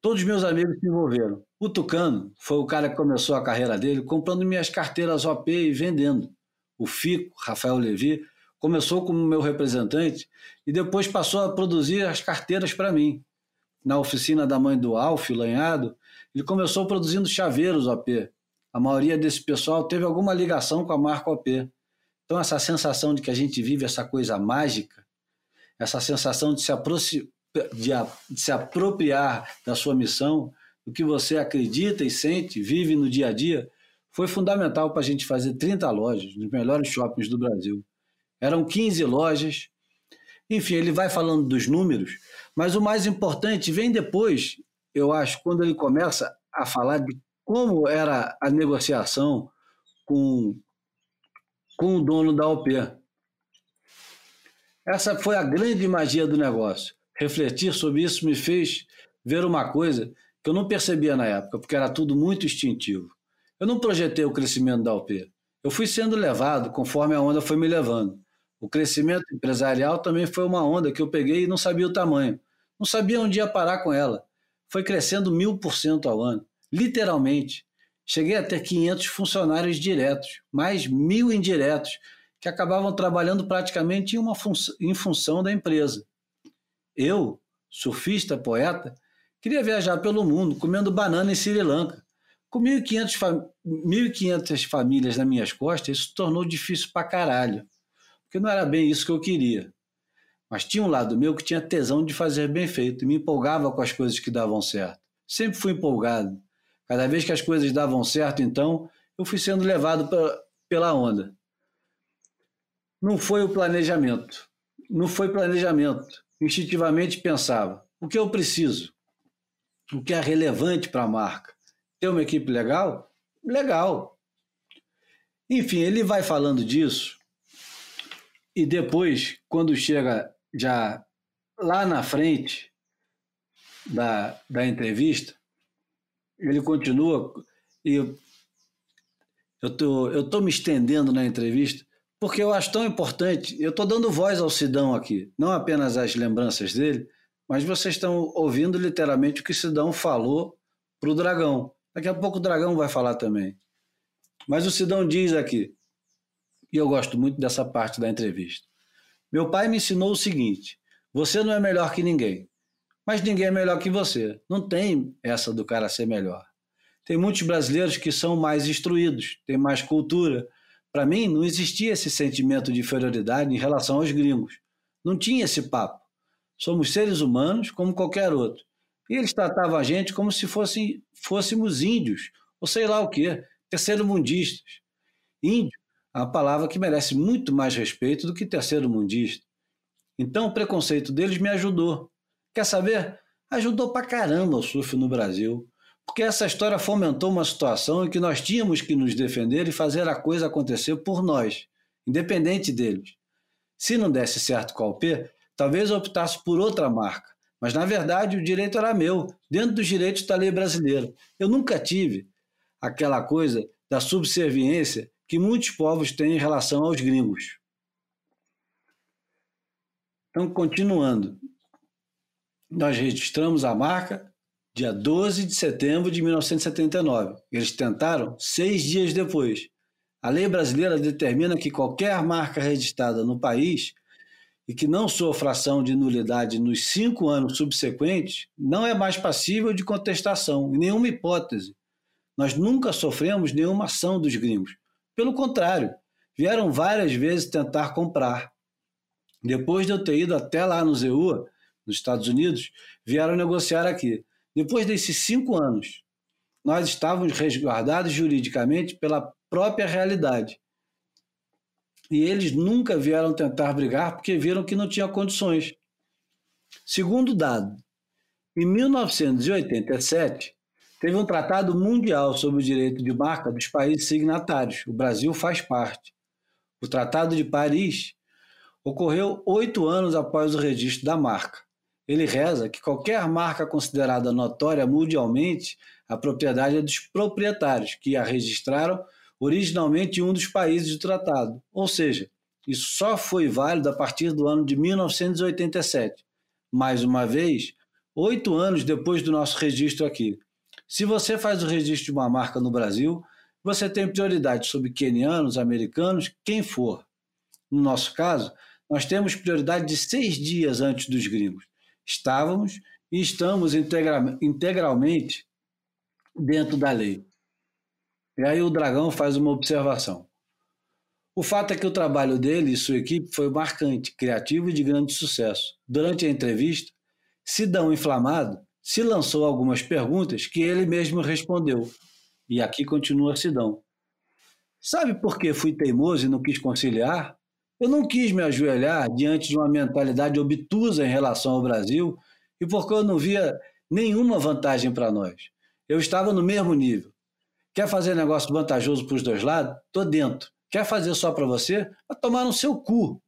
Todos meus amigos se envolveram. O Tucano foi o cara que começou a carreira dele comprando minhas carteiras OP e vendendo. O Fico, Rafael Levi, começou como meu representante e depois passou a produzir as carteiras para mim. Na oficina da mãe do Alf, Lanhado, ele começou produzindo chaveiros OP. A maioria desse pessoal teve alguma ligação com a marca OP. Então, essa sensação de que a gente vive essa coisa mágica, essa sensação de se de, de se apropriar da sua missão, do que você acredita e sente, vive no dia a dia, foi fundamental para a gente fazer 30 lojas nos melhores shoppings do Brasil. Eram 15 lojas. Enfim, ele vai falando dos números, mas o mais importante vem depois, eu acho, quando ele começa a falar de como era a negociação com, com o dono da OP. Essa foi a grande magia do negócio refletir sobre isso me fez ver uma coisa que eu não percebia na época, porque era tudo muito instintivo. Eu não projetei o crescimento da UP. Eu fui sendo levado conforme a onda foi me levando. O crescimento empresarial também foi uma onda que eu peguei e não sabia o tamanho. Não sabia onde ia parar com ela. Foi crescendo mil por cento ao ano, literalmente. Cheguei a ter 500 funcionários diretos, mais mil indiretos, que acabavam trabalhando praticamente em, uma fun em função da empresa. Eu, surfista, poeta, queria viajar pelo mundo comendo banana em Sri Lanka. Com 1.500 fam famílias nas minhas costas, isso tornou difícil pra caralho. Porque não era bem isso que eu queria. Mas tinha um lado meu que tinha tesão de fazer bem feito e me empolgava com as coisas que davam certo. Sempre fui empolgado. Cada vez que as coisas davam certo, então, eu fui sendo levado pra, pela onda. Não foi o planejamento. Não foi planejamento instintivamente pensava: o que eu preciso? O que é relevante para a marca? Ter uma equipe legal? Legal. Enfim, ele vai falando disso e depois, quando chega já lá na frente da, da entrevista, ele continua e eu tô, eu tô me estendendo na entrevista porque eu acho tão importante. Eu estou dando voz ao Sidão aqui, não apenas as lembranças dele, mas vocês estão ouvindo literalmente o que Sidão falou para o Dragão. Daqui a pouco o Dragão vai falar também. Mas o Sidão diz aqui, e eu gosto muito dessa parte da entrevista. Meu pai me ensinou o seguinte: Você não é melhor que ninguém, mas ninguém é melhor que você. Não tem essa do cara ser melhor. Tem muitos brasileiros que são mais instruídos, têm mais cultura. Para mim, não existia esse sentimento de inferioridade em relação aos gringos. Não tinha esse papo. Somos seres humanos como qualquer outro. E eles tratavam a gente como se fossem, fôssemos índios, ou sei lá o quê, terceiro-mundistas. Índio uma palavra que merece muito mais respeito do que terceiro-mundista. Então o preconceito deles me ajudou. Quer saber? Ajudou pra caramba o surf no Brasil. Porque essa história fomentou uma situação em que nós tínhamos que nos defender e fazer a coisa acontecer por nós, independente deles. Se não desse certo com a UP, talvez eu optasse por outra marca. Mas, na verdade, o direito era meu, dentro dos direitos da lei brasileira. Eu nunca tive aquela coisa da subserviência que muitos povos têm em relação aos gringos. Então, continuando, nós registramos a marca dia 12 de setembro de 1979. Eles tentaram seis dias depois. A lei brasileira determina que qualquer marca registrada no país e que não sofra ação de nulidade nos cinco anos subsequentes não é mais passível de contestação, em nenhuma hipótese. Nós nunca sofremos nenhuma ação dos gringos. Pelo contrário, vieram várias vezes tentar comprar. Depois de eu ter ido até lá no ZEUA, nos Estados Unidos, vieram negociar aqui. Depois desses cinco anos, nós estávamos resguardados juridicamente pela própria realidade. E eles nunca vieram tentar brigar porque viram que não tinha condições. Segundo dado, em 1987, teve um tratado mundial sobre o direito de marca dos países signatários. O Brasil faz parte. O Tratado de Paris ocorreu oito anos após o registro da marca. Ele reza que qualquer marca considerada notória mundialmente, a propriedade é dos proprietários que a registraram originalmente em um dos países do tratado. Ou seja, isso só foi válido a partir do ano de 1987. Mais uma vez, oito anos depois do nosso registro aqui. Se você faz o registro de uma marca no Brasil, você tem prioridade sobre quenianos, americanos, quem for. No nosso caso, nós temos prioridade de seis dias antes dos gringos. Estávamos e estamos integra integralmente dentro da lei. E aí o Dragão faz uma observação. O fato é que o trabalho dele e sua equipe foi marcante, criativo e de grande sucesso. Durante a entrevista, Sidão Inflamado se lançou algumas perguntas que ele mesmo respondeu. E aqui continua Sidão. Sabe por que fui teimoso e não quis conciliar? Eu não quis me ajoelhar diante de uma mentalidade obtusa em relação ao Brasil e porque eu não via nenhuma vantagem para nós. Eu estava no mesmo nível. Quer fazer negócio vantajoso para os dois lados? Tô dentro. Quer fazer só para você? Vai tomar no seu cu.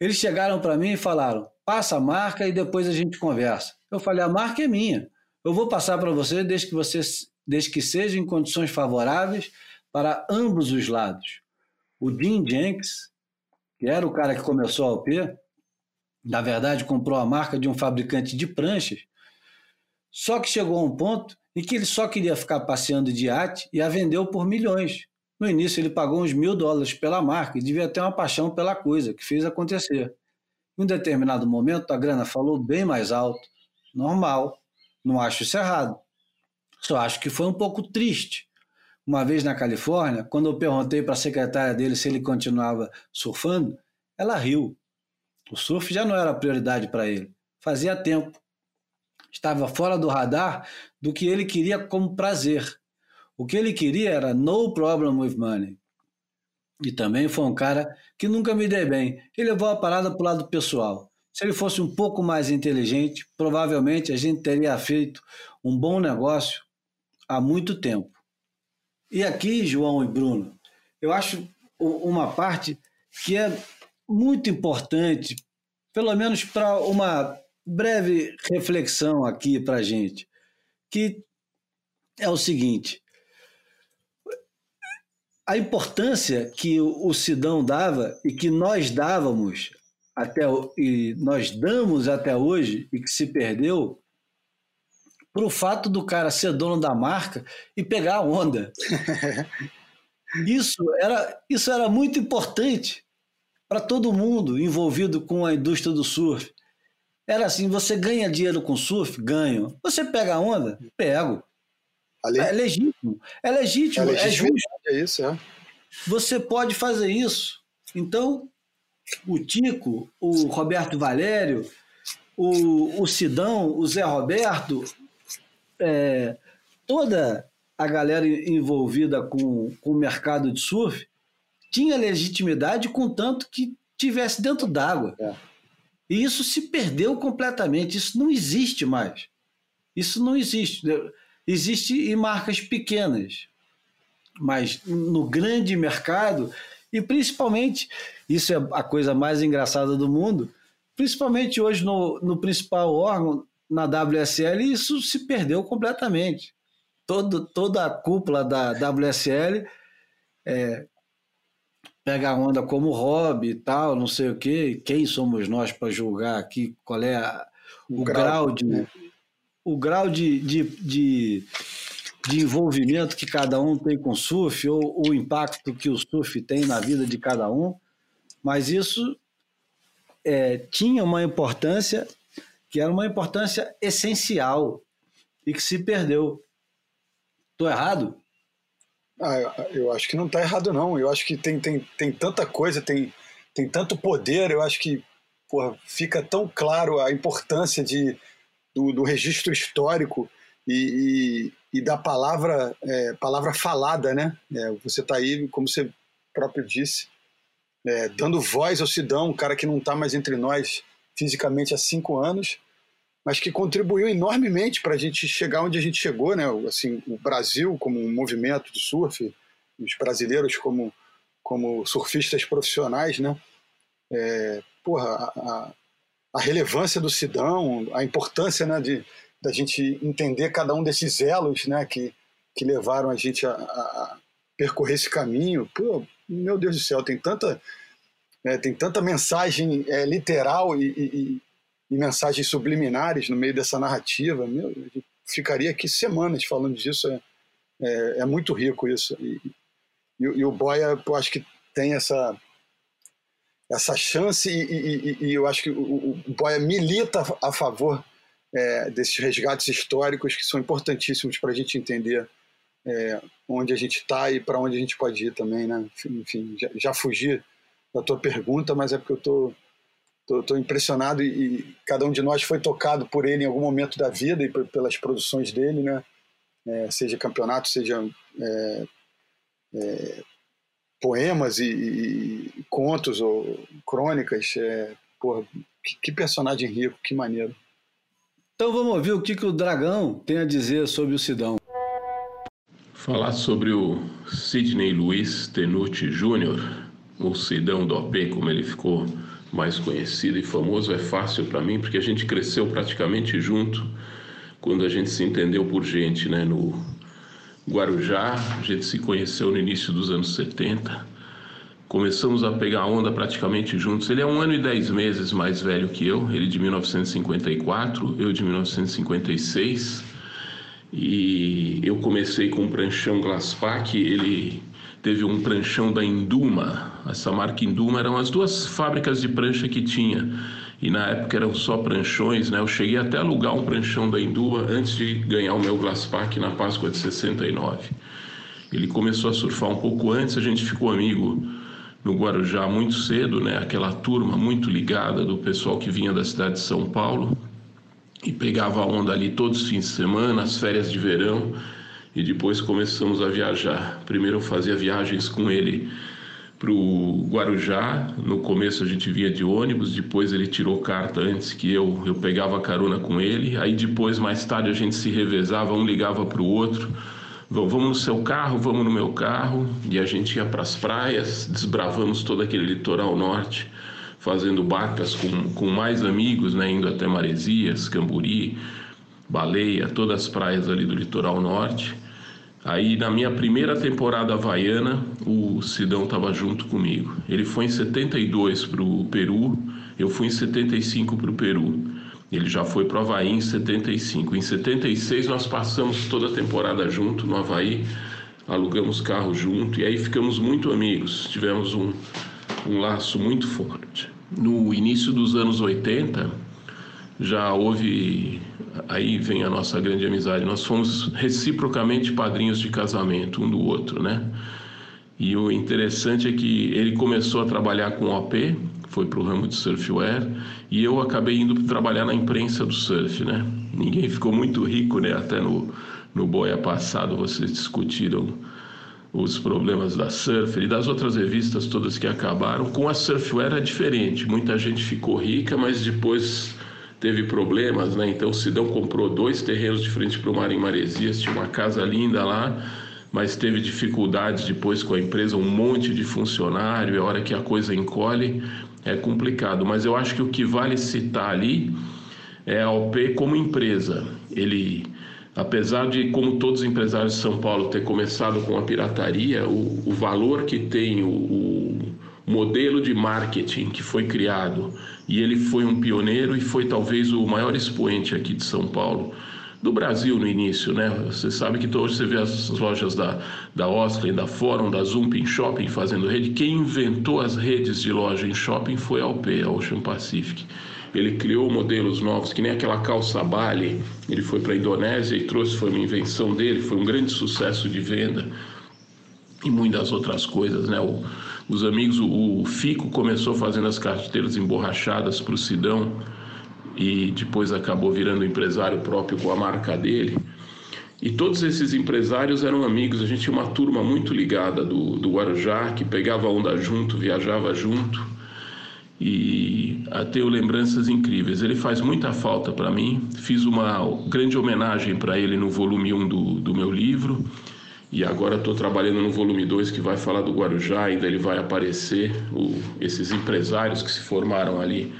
Eles chegaram para mim e falaram: passa a marca e depois a gente conversa. Eu falei: a marca é minha. Eu vou passar para você desde que você desde que seja em condições favoráveis para ambos os lados. O Jim Jenks, que era o cara que começou a OP, na verdade comprou a marca de um fabricante de pranchas, só que chegou a um ponto em que ele só queria ficar passeando de iate e a vendeu por milhões. No início, ele pagou uns mil dólares pela marca e devia ter uma paixão pela coisa, que fez acontecer. Em um determinado momento, a grana falou bem mais alto. Normal. Não acho isso errado. Só acho que foi um pouco triste. Uma vez na Califórnia, quando eu perguntei para a secretária dele se ele continuava surfando, ela riu. O surf já não era prioridade para ele. Fazia tempo estava fora do radar do que ele queria como prazer. O que ele queria era no problem with money. E também foi um cara que nunca me dei bem. Ele levou a parada para o lado pessoal. Se ele fosse um pouco mais inteligente, provavelmente a gente teria feito um bom negócio há muito tempo. E aqui, João e Bruno, eu acho uma parte que é muito importante, pelo menos para uma breve reflexão aqui para a gente, que é o seguinte: a importância que o Sidão dava e que nós dávamos até e nós damos até hoje e que se perdeu para o fato do cara ser dono da marca e pegar a onda. *laughs* isso era isso era muito importante para todo mundo envolvido com a indústria do surf Era assim, você ganha dinheiro com surf? Ganho. Você pega a onda? Pego. É legítimo. É legítimo, é é, justo. legitimidade, é isso, é. Você pode fazer isso. Então, o Tico, o Roberto Valério, o, o Sidão, o Zé Roberto, é, toda a galera envolvida com, com o mercado de surf tinha legitimidade, contanto que tivesse dentro d'água. É. E isso se perdeu completamente. Isso não existe mais. Isso não existe. Existe em marcas pequenas, mas no grande mercado, e principalmente, isso é a coisa mais engraçada do mundo, principalmente hoje no, no principal órgão, na WSL, isso se perdeu completamente. Todo, toda a cúpula da WSL é, pega a onda como hobby e tal, não sei o quê. Quem somos nós para julgar aqui qual é a, o, grau, de. né? O grau de, de, de, de envolvimento que cada um tem com o surf, ou o impacto que o surf tem na vida de cada um, mas isso é, tinha uma importância que era uma importância essencial e que se perdeu. Estou errado? Ah, eu acho que não está errado, não. Eu acho que tem, tem, tem tanta coisa, tem, tem tanto poder, eu acho que porra, fica tão claro a importância de, do, do registro histórico e, e, e da palavra, é, palavra falada, né? É, você está aí, como você próprio disse, é, dando voz ao Sidão, um cara que não está mais entre nós fisicamente há cinco anos, mas que contribuiu enormemente para a gente chegar onde a gente chegou, né? Assim, o Brasil como um movimento de surf, os brasileiros como como surfistas profissionais, né? É, porra, a, a, a, relevância do Sidão, a importância, né, de da gente entender cada um desses elos, né, que que levaram a gente a, a percorrer esse caminho. Pô, meu Deus do céu, tem tanta é, tem tanta mensagem é, literal e, e, e, mensagens subliminares no meio dessa narrativa. Meu, eu ficaria aqui semanas falando disso. É, é, é muito rico isso. E, e, e, o Boia, eu acho que tem essa essa chance e, eu acho que o, o Boia milita a favor é, desses resgates históricos que são importantíssimos para a gente entender é, onde a gente está e para onde a gente pode ir também, né? Enfim, já, já fugi da tua pergunta, mas é porque eu tô, tô, tô impressionado e, e, cada um de nós foi tocado por ele em algum momento da vida e pelas produções dele, né? É, seja campeonato, seja é, é, poemas e, e, contos ou crônicas. É, porra, que, que, personagem rico, que maneiro. Então vamos ouvir o que, que o Dragão tem a dizer sobre o Sidão. Falar sobre o Sidney Luiz Tenuti Jr., ou Sidão do OP, como ele ficou mais conhecido e famoso, é fácil para mim, porque a gente cresceu praticamente junto quando a gente se entendeu por gente, né? No Guarujá, a gente se conheceu no início dos anos 70. Começamos a pegar onda praticamente juntos. Ele é um ano e dez meses mais velho que eu, ele de 1954, eu de 1956. E eu comecei com um pranchão Glasspack, ele teve um pranchão da Induma. Essa marca Induma eram as duas fábricas de prancha que tinha. E na época eram só pranchões, né? Eu cheguei até a alugar um pranchão da Induma antes de ganhar o meu Glasspack na Páscoa de 69. Ele começou a surfar um pouco antes, a gente ficou amigo no Guarujá muito cedo, né? Aquela turma muito ligada do pessoal que vinha da cidade de São Paulo e pegava a onda ali todos os fins de semana, as férias de verão e depois começamos a viajar. Primeiro eu fazia viagens com ele para o Guarujá. No começo a gente via de ônibus, depois ele tirou carta antes que eu, eu pegava carona com ele. Aí depois, mais tarde, a gente se revezava, um ligava para o outro. Vamos no seu carro, vamos no meu carro. E a gente ia para as praias, desbravamos todo aquele litoral norte, fazendo barcas com, com mais amigos, né? indo até Maresias, Camburi, Baleia, todas as praias ali do litoral norte. Aí na minha primeira temporada havaiana, o Sidão estava junto comigo. Ele foi em 72 para o Peru, eu fui em 75 para o Peru. Ele já foi para o Havaí em 75. Em 76 nós passamos toda a temporada junto no Havaí, alugamos carro junto e aí ficamos muito amigos. Tivemos um, um laço muito forte. No início dos anos 80, já houve. Aí vem a nossa grande amizade. Nós fomos reciprocamente padrinhos de casamento um do outro, né? E o interessante é que ele começou a trabalhar com OP, foi para o ramo de surfwear, e eu acabei indo trabalhar na imprensa do surf, né? Ninguém ficou muito rico, né? Até no, no Boia passado vocês discutiram os problemas da Surfer e das outras revistas todas que acabaram. Com a Surfwear é diferente, muita gente ficou rica, mas depois teve problemas, né? Então o Sidão comprou dois terrenos de frente para o mar em Maresias, tinha uma casa linda lá, mas teve dificuldades depois com a empresa, um monte de funcionário, e a hora que a coisa encolhe é complicado. Mas eu acho que o que vale citar ali é a OP como empresa. Ele apesar de, como todos os empresários de São Paulo, ter começado com a pirataria, o, o valor que tem o, o, modelo de marketing que foi criado, e ele foi um pioneiro e foi talvez o maior expoente aqui de São Paulo. Do Brasil no início, né? Você sabe que hoje você vê as lojas da, da Ostley, da Fórum, da Zumping Shopping fazendo rede. Quem inventou as redes de loja em shopping foi a UP, a Ocean Pacific. Ele criou modelos novos, que nem aquela calça Bali. Ele foi para a Indonésia e trouxe, foi uma invenção dele, foi um grande sucesso de venda. E muitas outras coisas, né? O, os amigos, o, Fico começou fazendo as carteiras emborrachadas para o Sidão e depois acabou virando empresário próprio com a marca dele. E todos esses empresários eram amigos. A gente tinha uma turma muito ligada do, do Guarujá, que pegava onda junto, viajava junto e tenho lembranças incríveis. Ele faz muita falta para mim. Fiz uma grande homenagem para ele no volume 1 do, do meu livro. E agora estou trabalhando no volume 2 que vai falar do Guarujá, ainda ele vai aparecer. O, esses empresários que se formaram ali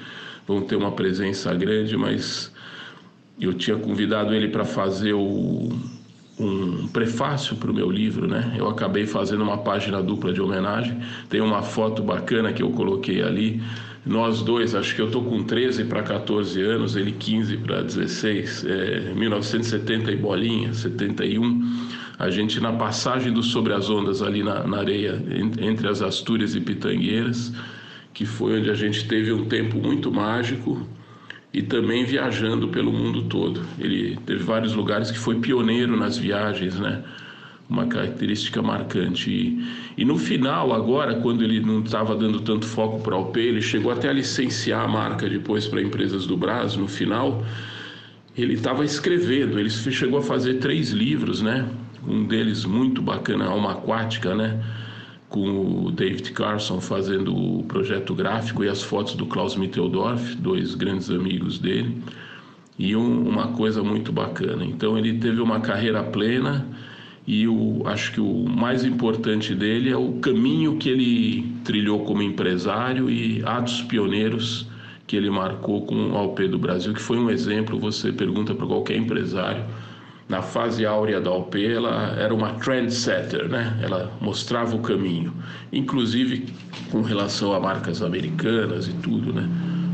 vão ter uma presença grande, mas eu tinha convidado ele para fazer o, um prefácio para o meu livro, né? Eu acabei fazendo uma página dupla de homenagem. Tem uma foto bacana que eu coloquei ali nós dois, acho que eu tô com 13 para 14 anos, ele 15 para 16, é, 1970 e bolinha, 71. A gente na passagem do Sobre as Ondas ali na, na areia, entre as Astúrias e Pitangueiras, que foi onde a gente teve um tempo muito mágico e também viajando pelo mundo todo. Ele teve vários lugares que foi pioneiro nas viagens, né? uma característica marcante. E, e, no final, agora, quando ele não estava dando tanto foco para a OP, ele chegou até a licenciar a marca depois para empresas do Brasil. No final, ele estava escrevendo, ele chegou a fazer três livros, né? Um deles muito bacana, Alma Aquática, né? Com o David Carson fazendo o projeto gráfico e as fotos do Klaus Mitteldorf, dois grandes amigos dele. E um, uma coisa muito bacana. Então, ele teve uma carreira plena e o, acho que o mais importante dele é o caminho que ele trilhou como empresário e atos pioneiros que ele marcou com o AOP do Brasil, que foi um exemplo. Você pergunta para qualquer empresário, na fase áurea da OP, ela era uma trendsetter, né? Ela mostrava o caminho, inclusive com relação a marcas americanas e tudo, né?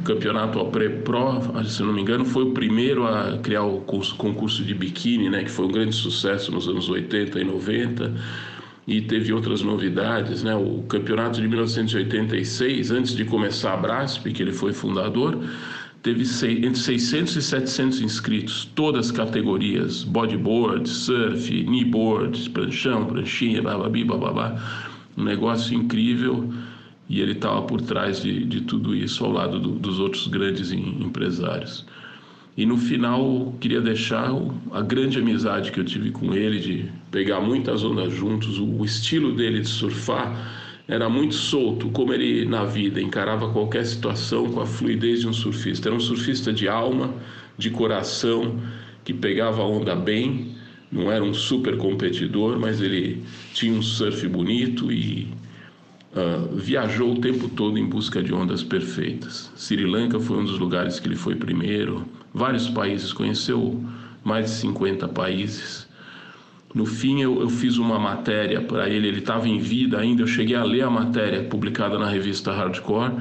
campeonato Pre-Pro, se não me engano, foi o primeiro a criar o concurso de biquíni, né, que foi um grande sucesso nos anos 80 e 90. E teve outras novidades, né? O campeonato de 1986, antes de começar a Brasp, que ele foi fundador, teve entre 600 e 700 inscritos, todas as categorias, bodyboard, surf, kneeboard, pranchão, pranchinha, bababi, bababá. Um negócio incrível e ele estava por trás de, de tudo isso ao lado do, dos outros grandes empresários. E no final queria deixar a grande amizade que eu tive com ele de pegar muitas ondas juntos, o estilo dele de surfar era muito solto, como ele na vida encarava qualquer situação com a fluidez de um surfista. Era um surfista de alma, de coração, que pegava a onda bem, não era um super competidor, mas ele tinha um surf bonito e Uh, viajou o tempo todo em busca de ondas perfeitas. Sri Lanka foi um dos lugares que ele foi primeiro, vários países, conheceu mais de 50 países. No fim, eu, eu fiz uma matéria para ele, ele estava em vida ainda. Eu cheguei a ler a matéria publicada na revista Hardcore,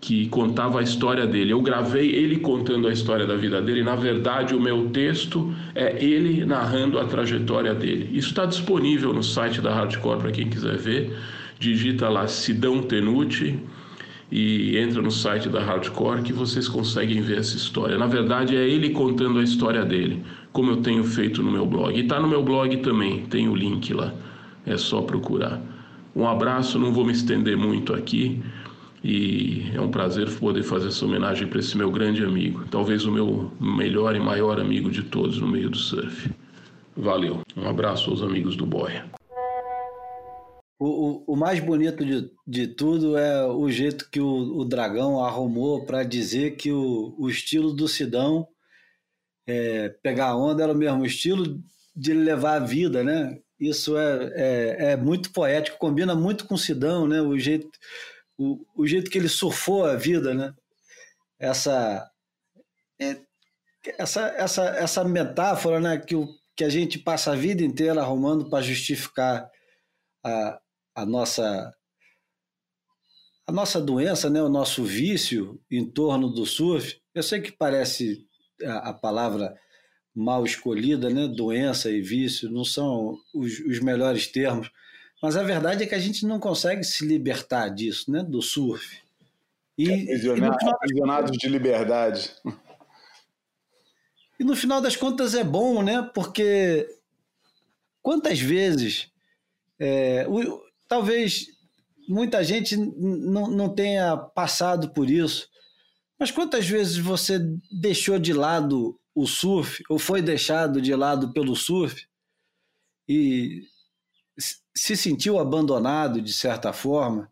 que contava a história dele. Eu gravei ele contando a história da vida dele. Na verdade, o meu texto é ele narrando a trajetória dele. Isso está disponível no site da Hardcore para quem quiser ver digita lá Sidão Tenuti e entra no site da Hardcore que vocês conseguem ver essa história. Na verdade, é ele contando a história dele, como eu tenho feito no meu blog. E está no meu blog também, tem o link lá, é só procurar. Um abraço, não vou me estender muito aqui. E é um prazer poder fazer essa homenagem para esse meu grande amigo, talvez o meu melhor e maior amigo de todos no meio do surf. Valeu. Um abraço aos amigos do Boia. O, o, o, mais bonito de, de tudo é o jeito que o, o Dragão arrumou para dizer que o, o estilo do Sidão é, pegar onda era o mesmo estilo de levar a vida, né? Isso é, é, é muito poético, combina muito com Sidão, né? O jeito, o, o jeito que ele surfou a vida, né? Essa, é, essa, essa, essa metáfora, né? Que, o, que a gente passa a vida inteira arrumando para justificar a, a nossa a nossa doença, né, o nosso vício em torno do surf. Eu sei que parece a, a palavra mal escolhida, né, doença e vício, não são os, os, melhores termos, mas a verdade é que a gente não consegue se libertar disso, né, do surf. E, aprisionados de liberdade. E no final das contas é bom, né? Porque quantas vezes é, o, talvez muita gente não tenha passado por isso, mas quantas vezes você deixou de lado o surf, ou foi deixado de lado pelo surf, e se sentiu abandonado de certa forma,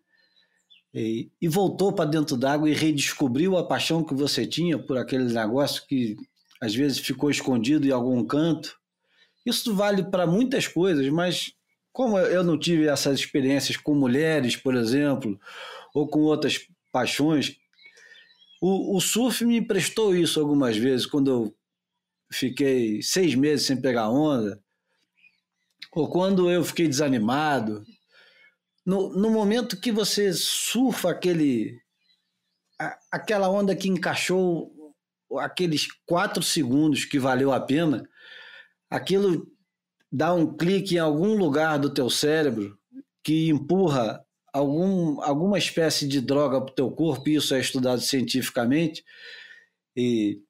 e, e voltou para dentro d'água e redescobriu a paixão que você tinha por aquele negócio que às vezes ficou escondido em algum canto. Isso vale para muitas coisas, mas como eu não tive essas experiências com mulheres, por exemplo, ou com outras paixões, o, o surf me emprestou isso algumas vezes, quando eu fiquei seis meses sem pegar onda, ou quando eu fiquei desanimado. No, no momento que você surfa aquele, a, aquela onda que encaixou aqueles quatro segundos que valeu a pena, aquilo dá um clique em algum lugar do teu cérebro que empurra algum, alguma espécie de droga para o teu corpo, e isso é estudado cientificamente, e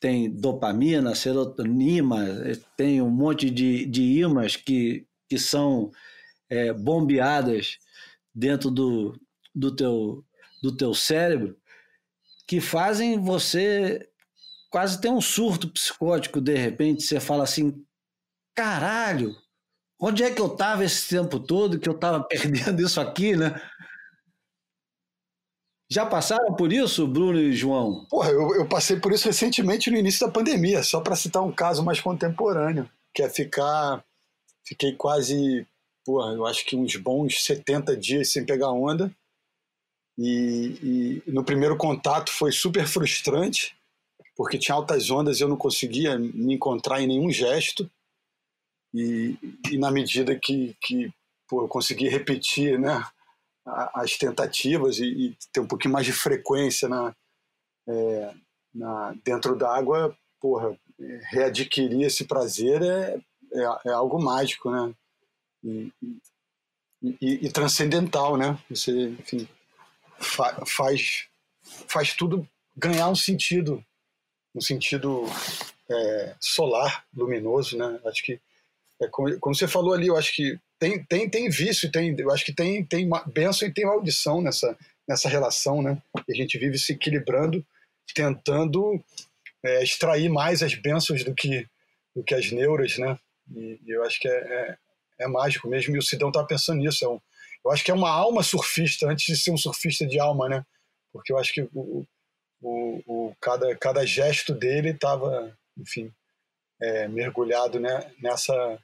tem dopamina, serotonina, tem um monte de, de ímãs que, que são é, bombeadas dentro do, do, teu, do teu cérebro, que fazem você quase ter um surto psicótico de repente. Você fala assim: caralho, onde é que eu estava esse tempo todo que eu estava *laughs* perdendo isso aqui, né? Já passaram por isso, Bruno e João? Porra, eu, eu passei por isso recentemente no início da pandemia, só para citar um caso mais contemporâneo, que é ficar. Fiquei quase, porra, eu acho que uns bons 70 dias sem pegar onda. E, e no primeiro contato foi super frustrante, porque tinha altas ondas e eu não conseguia me encontrar em nenhum gesto. E, e na medida que, que pô, eu consegui repetir né, as tentativas e, e, ter um pouquinho mais de frequência na, é, na, dentro da água, porra, readquirir esse prazer é, é, é algo mágico, né? E, e, e, transcendental, né? Você, enfim, fa faz, faz tudo ganhar um sentido, um sentido é, solar, luminoso, né? Acho que é, como, como, você falou ali, eu acho que tem, tem, tem vício, tem, eu acho que tem, tem benção e tem maldição nessa, nessa relação, né? E a gente vive se equilibrando, tentando é, extrair mais as bênçãos do que, do que as neuras, né? E, e eu acho que é, é, é, mágico mesmo, e o Sidão tá pensando nisso. É um, eu acho que é uma alma surfista, antes de ser um surfista de alma, né? Porque eu acho que o, o, o cada, cada gesto dele estava, enfim, é, mergulhado né, nessa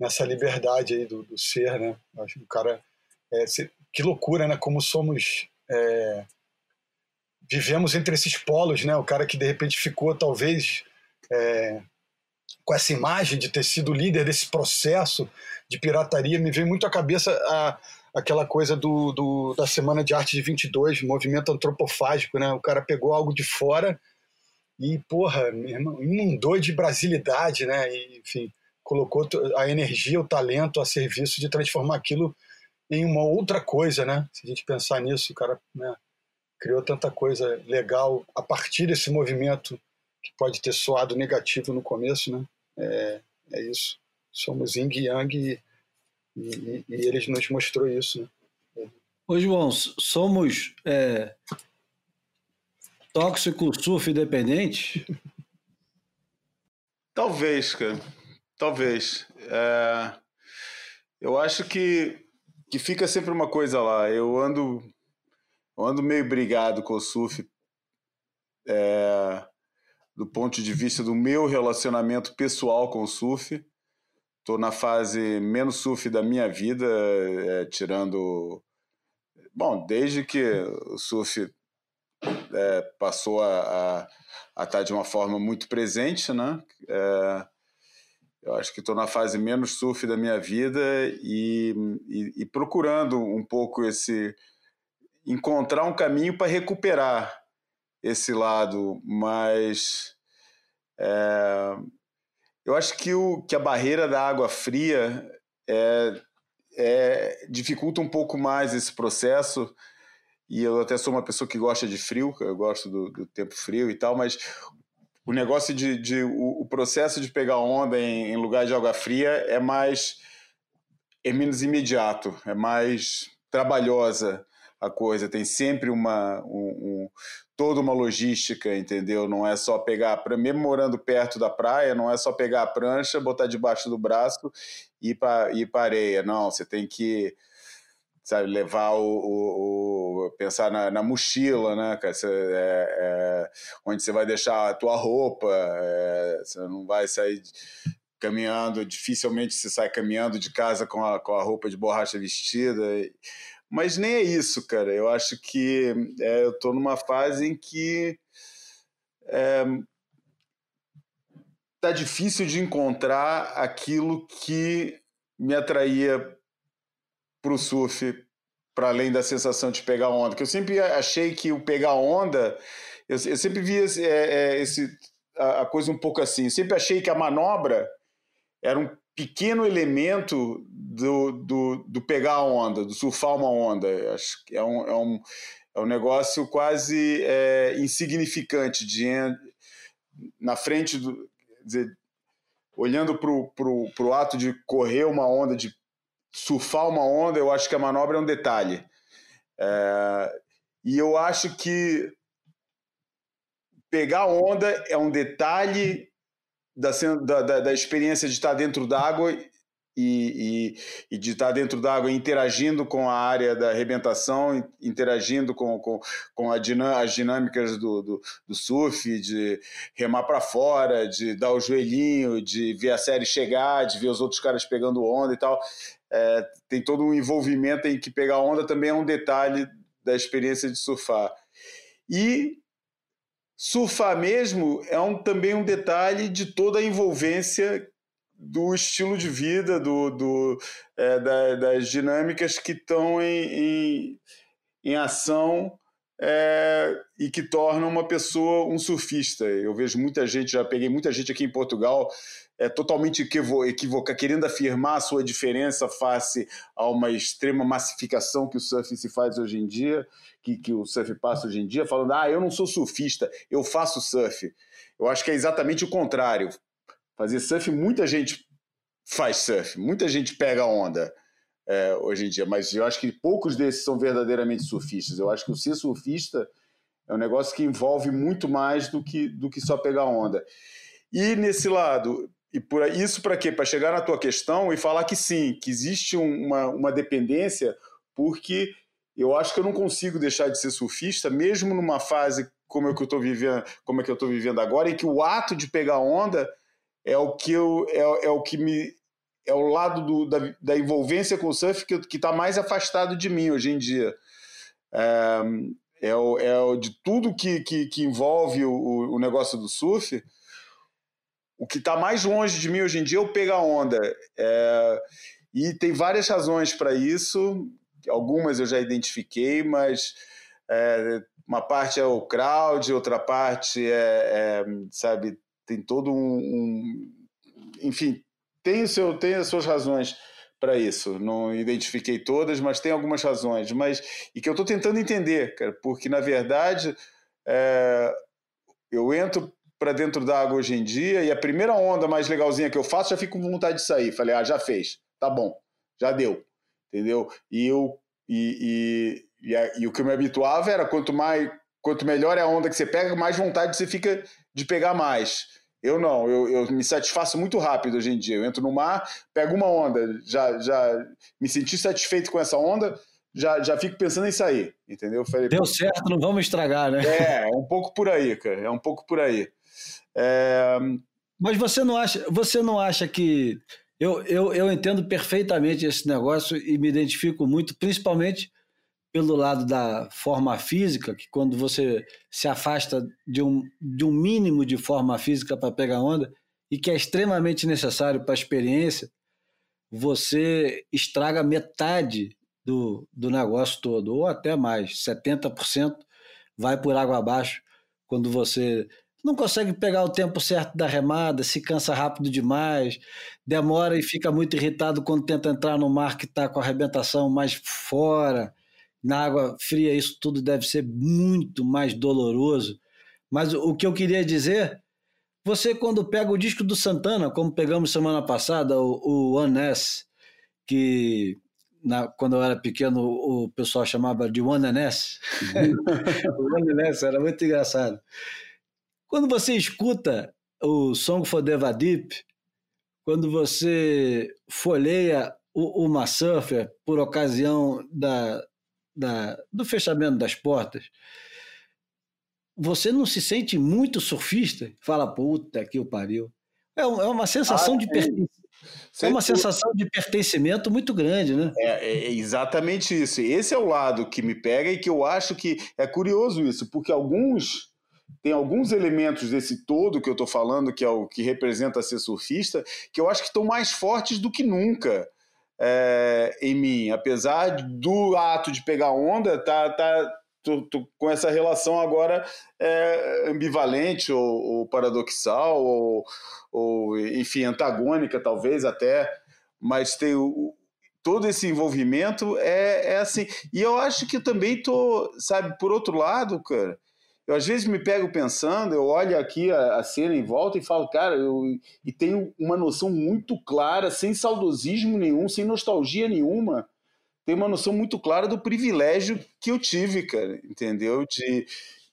nessa liberdade aí do, do ser, né? Acho que o cara é, que loucura, né? Como somos é, vivemos entre esses polos, né? O cara que de repente ficou talvez é, com essa imagem de ter sido líder desse processo de pirataria, me vem muito à cabeça a, aquela coisa do, do, da Semana de Arte de 22, movimento antropofágico, né? O cara pegou algo de fora e, porra, irmão, inundou de brasilidade, né? E, enfim, colocou a energia, o talento a serviço de transformar aquilo em uma outra coisa, né? Se a gente pensar nisso, o cara né, criou tanta coisa legal a partir desse movimento que pode ter soado negativo no começo, né? É, é isso. Somos yin e yang e, e, e ele nos mostrou isso, né? Ô, João, somos é, tóxico surf dependente? *laughs* Talvez, cara. Talvez. É... Eu acho que, que fica sempre uma coisa lá. Eu ando, eu ando meio brigado com o surf é... do ponto de vista do meu relacionamento pessoal com o surf. Estou na fase menos surf da minha vida, é, tirando. Bom, desde que o surf é, passou a, a, a, estar de uma forma muito presente, né? É, eu acho que estou na fase menos surf da minha vida e, e, e procurando um pouco esse encontrar um caminho para recuperar esse lado, mas é, eu acho que, o, que a barreira da água fria é, é, dificulta um pouco mais esse processo. E eu até sou uma pessoa que gosta de frio, eu gosto do, do tempo frio e tal, mas o negócio de, de o, o, processo de pegar onda em, em, lugar de água fria é mais é menos imediato, é mais trabalhosa a coisa, tem sempre uma um, um, toda uma logística, entendeu? Não é só pegar, mesmo morando perto da praia, não é só pegar a prancha, botar debaixo do braço e ir para areia, não, você tem que sabe, levar o, o, o pensar na, na, mochila, né, cara, você, é, é, onde você vai deixar a tua roupa, é, você não vai sair caminhando, dificilmente se sai caminhando de casa com a, com a roupa de borracha vestida, mas nem é isso, cara, eu acho que é, eu tô numa fase em que é, tá difícil de encontrar aquilo que me atraía para o surf, para além da sensação de pegar onda? Que eu sempre achei que o pegar onda, eu, eu sempre via é, é, esse, a, a, coisa um pouco assim. Eu sempre achei que a manobra era um pequeno elemento do, do, do pegar onda, do surfar uma onda. Acho que é um, é um, é um negócio quase é, insignificante de na frente do dizer, olhando para o ato de correr uma onda, de surfar uma onda, eu acho que a manobra é um detalhe. É, e eu acho que pegar onda é um detalhe da, da, da experiência de estar dentro d'água e, e, e, de estar dentro d'água interagindo com a área da arrebentação, interagindo com, com, com dinam, as dinâmicas do, do, do, surf, de remar para fora, de dar o joelhinho, de ver a série chegar, de ver os outros caras pegando onda e tal. É, tem todo um envolvimento em que pegar onda também é um detalhe da experiência de surfar. E surfar mesmo é um, também um detalhe de toda a envolvência do estilo de vida, do, do é, da, das dinâmicas que estão em, em, em ação é, e que tornam uma pessoa um surfista. Eu vejo muita gente, já peguei muita gente aqui em Portugal é totalmente equivoca, querendo afirmar a sua diferença face a uma extrema massificação que o surf se faz hoje em dia, que, que o surf passa hoje em dia, falando, ah, eu não sou surfista, eu faço surf. Eu acho que é exatamente o contrário. Fazer surf, muita gente faz surf, muita gente pega onda é, hoje em dia, mas eu acho que poucos desses são verdadeiramente surfistas. Eu acho que o ser surfista é um negócio que envolve muito mais do que, do que só pegar onda. E nesse lado, e por isso para quê? Para chegar na tua questão e falar que sim, que existe uma, uma dependência, porque eu acho que eu não consigo deixar de ser surfista, mesmo numa fase como é que eu estou vivendo, como é que eu estou vivendo agora, em que o ato de pegar onda é o que eu é, é o que me é o lado do, da, da envolvência com o surf que está mais afastado de mim hoje em dia. É, é, o, é o de tudo que, que, que envolve o, o negócio do surf. O que está mais longe de mim hoje em dia é o pegar onda. É, e tem várias razões para isso. Algumas eu já identifiquei, mas é, uma parte é o crowd, outra parte é, é sabe, tem todo um, um, enfim, tem, o seu, tem as suas razões para isso. Não identifiquei todas, mas tem algumas razões. Mas e que eu estou tentando entender, cara, porque na verdade é, eu entro para dentro da água hoje em dia e a primeira onda mais legalzinha que eu faço já fico com vontade de sair. Falei, ah, já fez, tá bom, já deu, entendeu? E eu e, e, e, e o que eu me habituava era quanto mais quanto melhor é a onda que você pega, mais vontade você fica de pegar mais. Eu não, eu, eu me satisfaço muito rápido hoje em dia. Eu entro no mar, pego uma onda, já, já me senti satisfeito com essa onda, já, já fico pensando em sair, entendeu? Falei, Deu certo, não vamos estragar, né? É, é um pouco por aí, cara, é um pouco por aí. É... Mas você não acha, você não acha que eu, eu, eu entendo perfeitamente esse negócio e me identifico muito, principalmente pelo lado da forma física, que quando você se afasta de um, de um mínimo de forma física para pegar onda, e que é extremamente necessário para a experiência, você estraga metade do, do negócio todo, ou até mais, 70% vai por água abaixo quando você não consegue pegar o tempo certo da remada, se cansa rápido demais, demora e fica muito irritado quando tenta entrar no mar que está com a arrebentação mais fora na água fria isso tudo deve ser muito mais doloroso. Mas o que eu queria dizer, você quando pega o disco do Santana, como pegamos semana passada, o, o One S, que na, quando eu era pequeno o pessoal chamava de One S. *laughs* o One S era muito engraçado. Quando você escuta o Song for Deva Deep, quando você folheia o, o Surfer por ocasião da, da, do fechamento das portas, você não se sente muito surfista? Fala, puta que o pariu. É, é uma sensação ah, de pertencimento. É uma sensação de pertencimento muito grande, né? É, é, exatamente isso. Esse é o lado que me pega e que eu acho que é curioso isso, porque alguns tem alguns elementos desse todo que eu estou falando, que é o que representa ser surfista, que eu acho que estão mais fortes do que nunca é, em mim. Apesar do ato de pegar onda, tá, tá tô, tô com essa relação agora é, ambivalente ou, ou paradoxal, ou, ou, enfim, antagônica, talvez até, mas tem o, todo esse envolvimento é, é assim. E eu acho que também tô, sabe, por outro lado, cara eu às vezes me pego pensando, eu olho aqui a, a cena em volta e falo, cara, eu e tenho uma noção muito clara, sem saudosismo nenhum, sem nostalgia nenhuma, tenho uma noção muito clara do privilégio que eu tive, cara, entendeu? De,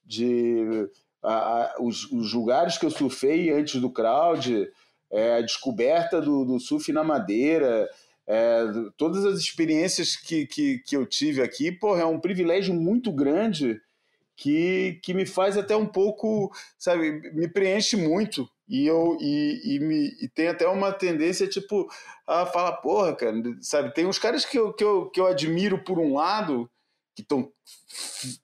de a, a, os, os, lugares que eu surfei antes do crowd, é, a descoberta do, do surf na madeira, é, todas as experiências que, que, que eu tive aqui, porra, é um privilégio muito grande que, que me faz até um pouco, sabe, me preenche muito. E eu e, e, me, e tem até uma tendência, tipo, a falar, porra, cara, sabe, tem uns caras que eu, que eu, que eu admiro por um lado, que estão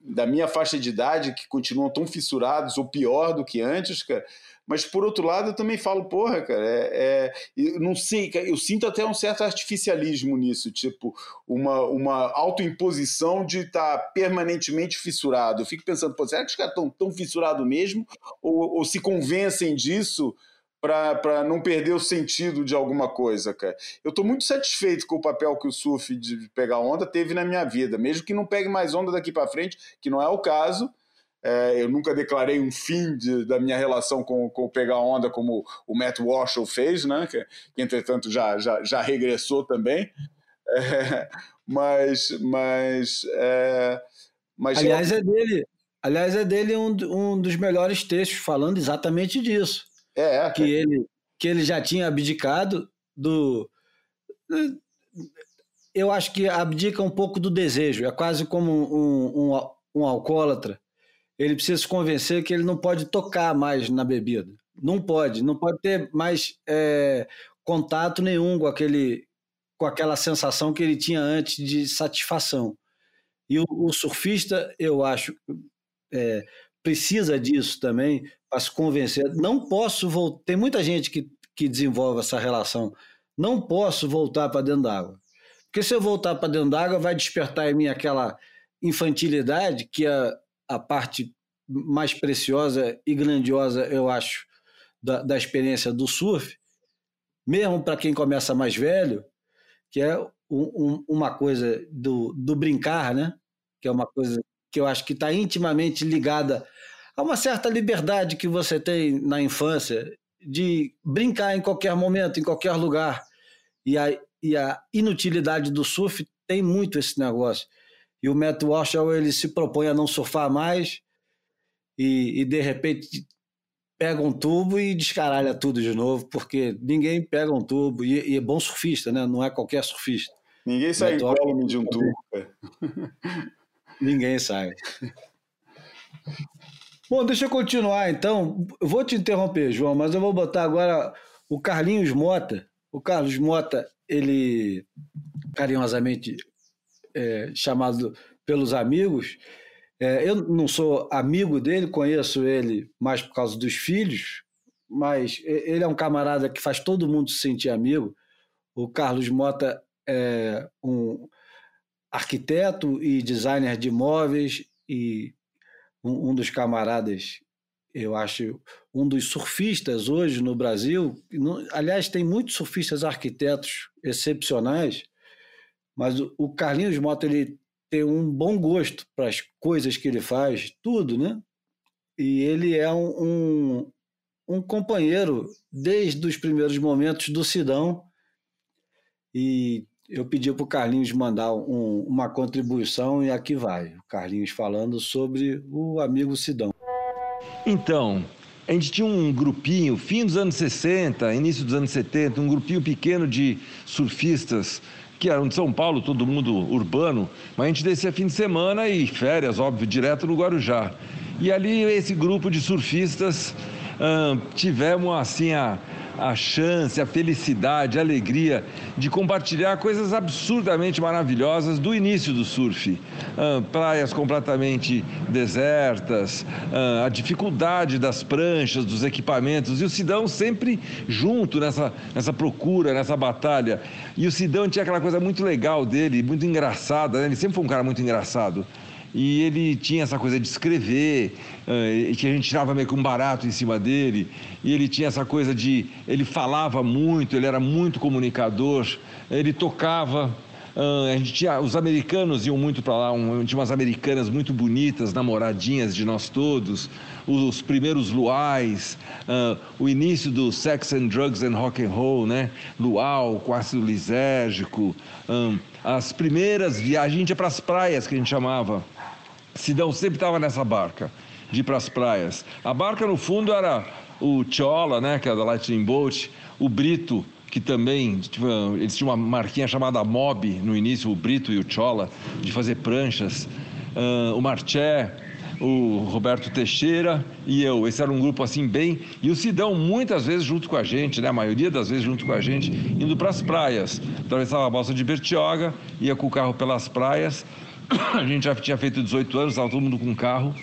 da minha faixa de idade, que continuam tão fissurados ou pior do que antes, cara mas por outro lado eu também falo, porra, cara, é, é, eu não sei, eu sinto até um certo artificialismo nisso, tipo, uma, uma autoimposição de estar tá permanentemente fissurado. Eu fico pensando, pô, será que os caras estão tão fissurados mesmo? Ou, ou se convencem disso? Para não perder o sentido de alguma coisa, cara. Eu estou muito satisfeito com o papel que o surf de pegar onda teve na minha vida, mesmo que não pegue mais onda daqui para frente, que não é o caso, é, eu nunca declarei um fim de, da minha relação com, com o pegar onda como o Matt Walsh fez, né? Que, que entretanto já, já, já regressou também. *laughs* É, mas, mas, é, mas aliás é dele, aliás é dele um, um dos melhores textos falando exatamente disso. É, que ele que ele já tinha abdicado do eu acho que abdica um pouco do desejo. É quase como um, um, um alcoólatra ele precisa se convencer que ele não pode tocar mais na bebida. Não pode, não pode ter mais é, contato nenhum com, aquele, com aquela sensação que ele tinha antes de satisfação. E o, o surfista, eu acho, é, precisa disso também para se convencer. Não posso voltar. Tem muita gente que, que desenvolve essa relação. Não posso voltar para dentro d'água. Porque se eu voltar para dentro d'água, vai despertar em mim aquela infantilidade que a, a parte mais preciosa e grandiosa, eu acho, da, da experiência do surf, mesmo para quem começa mais velho, que é um, um, uma coisa do, do brincar, né? Que é uma coisa que eu acho que está intimamente ligada a uma certa liberdade que você tem na infância de brincar em qualquer momento, em qualquer lugar. E a, e a inutilidade do surf tem muito esse negócio. E o Matt Walsh, ele se propõe a não surfar mais e, e de repente pega um tubo e descaralha tudo de novo, porque ninguém pega um tubo, e, e é bom surfista, né? Não é qualquer surfista. Ninguém sai incólume de um *laughs* tubo. Ninguém sai. *laughs* Bom, deixa eu continuar então. Eu vou te interromper, João, mas eu vou botar agora o Carlinhos Mota. O Carlos Mota, ele carinhosamente é, chamado pelos amigos. É, eu não sou amigo dele, conheço ele mais por causa dos filhos, mas ele é um camarada que faz todo mundo se sentir amigo. O Carlos Mota é um arquiteto e designer de imóveis e um, um dos camaradas, eu acho, um dos surfistas hoje no Brasil. aliás, tem muitos surfistas arquitetos excepcionais, mas o, o Carlinhos Mota ele tem um bom gosto para as coisas que ele faz, tudo, né? E ele é um, um, um companheiro desde os primeiros momentos do Sidão. E eu pedi para o Carlinhos mandar um, uma contribuição e aqui vai. O Carlinhos falando sobre o amigo Sidão. Então, a gente tinha um grupinho, fim dos anos 60, início dos anos 70, um grupinho pequeno de surfistas que eram de São Paulo, todo mundo urbano, mas a gente descia fim de semana e férias, óbvio, direto no Guarujá. E ali esse grupo de surfistas hum, tivemos assim a a chance, a felicidade, a alegria de compartilhar coisas absurdamente maravilhosas do início do surf. Ah, praias completamente desertas, ah, a dificuldade das pranchas, dos equipamentos, e o Sidão sempre junto nessa, nessa procura, nessa batalha. E o Sidão tinha aquela coisa muito legal dele, muito engraçada, né? ele sempre foi um cara muito engraçado e ele tinha essa coisa de escrever, uh, que a gente tirava meio que um barato em cima dele, e ele tinha essa coisa de. Ele falava muito, ele era muito comunicador, ele tocava. Uh, a gente tinha, os americanos iam muito para lá, um, tinha umas americanas muito bonitas, namoradinhas de nós todos, os, primeiros luais, uh, o início do Sex and Drugs and Rock and Roll, né? Luau, com ácido lisérgico, um, as primeiras viagens, a gente ia para as praias que a gente chamava, Sidão sempre estava nessa barca, de ir para as praias. A barca, no fundo, era o Chola, né, que é da Lightning Boat, o Brito, que também, tipo, eles tinham uma marquinha chamada Mob no início, o Brito e o Chola, de fazer pranchas. Uh, o Marché, o Roberto Teixeira e eu. Esse era um grupo assim bem. E o Sidão, muitas vezes junto com a gente, né? a maioria das vezes junto com a gente, indo para as praias. Atravessava a balsa de Bertioga, ia com o carro pelas praias *coughs* a gente já tinha feito 18 anos, estava todo mundo com carro.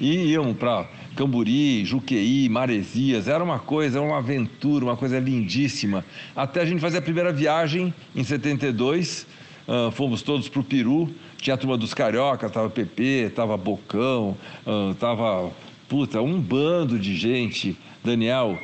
E íamos para Camburi, Juqueí, Maresias. Era uma coisa, era uma aventura, uma coisa lindíssima. Até a gente fazer a primeira viagem em 72. Uh, fomos todos para o Peru. Tinha a turma dos Carioca, tava PP, tava Bocão, uh, tava puta, um bando de gente. Daniel,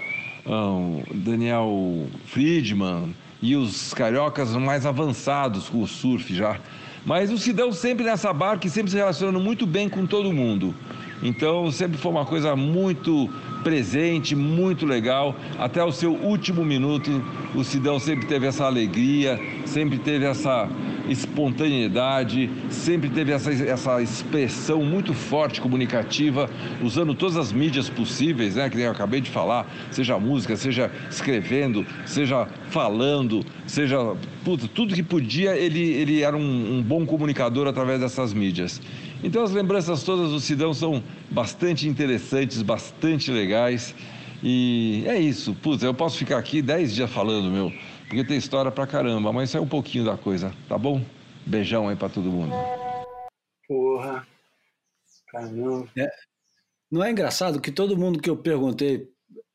uh, Daniel Friedman e os cariocas mais avançados com o surf já. Mas o Sidão sempre nessa barca e sempre se relacionando muito bem com todo mundo. Então sempre foi uma coisa muito presente, muito legal. Até o seu último minuto, o Sidão sempre teve essa alegria, sempre teve essa espontaneidade, sempre teve essa, essa expressão muito forte comunicativa, usando todas as mídias possíveis, né? Que eu acabei de falar, seja música, seja escrevendo, seja falando, seja puta, tudo que podia, ele, ele era um, um bom comunicador através dessas mídias. Então as lembranças todas do Sidão são bastante interessantes, bastante legais. E é isso, putz, eu posso ficar aqui 10 dias falando, meu porque tem história pra caramba, mas isso é um pouquinho da coisa, tá bom? Beijão aí pra todo mundo. Porra. Caramba. É, não é engraçado que todo mundo que eu perguntei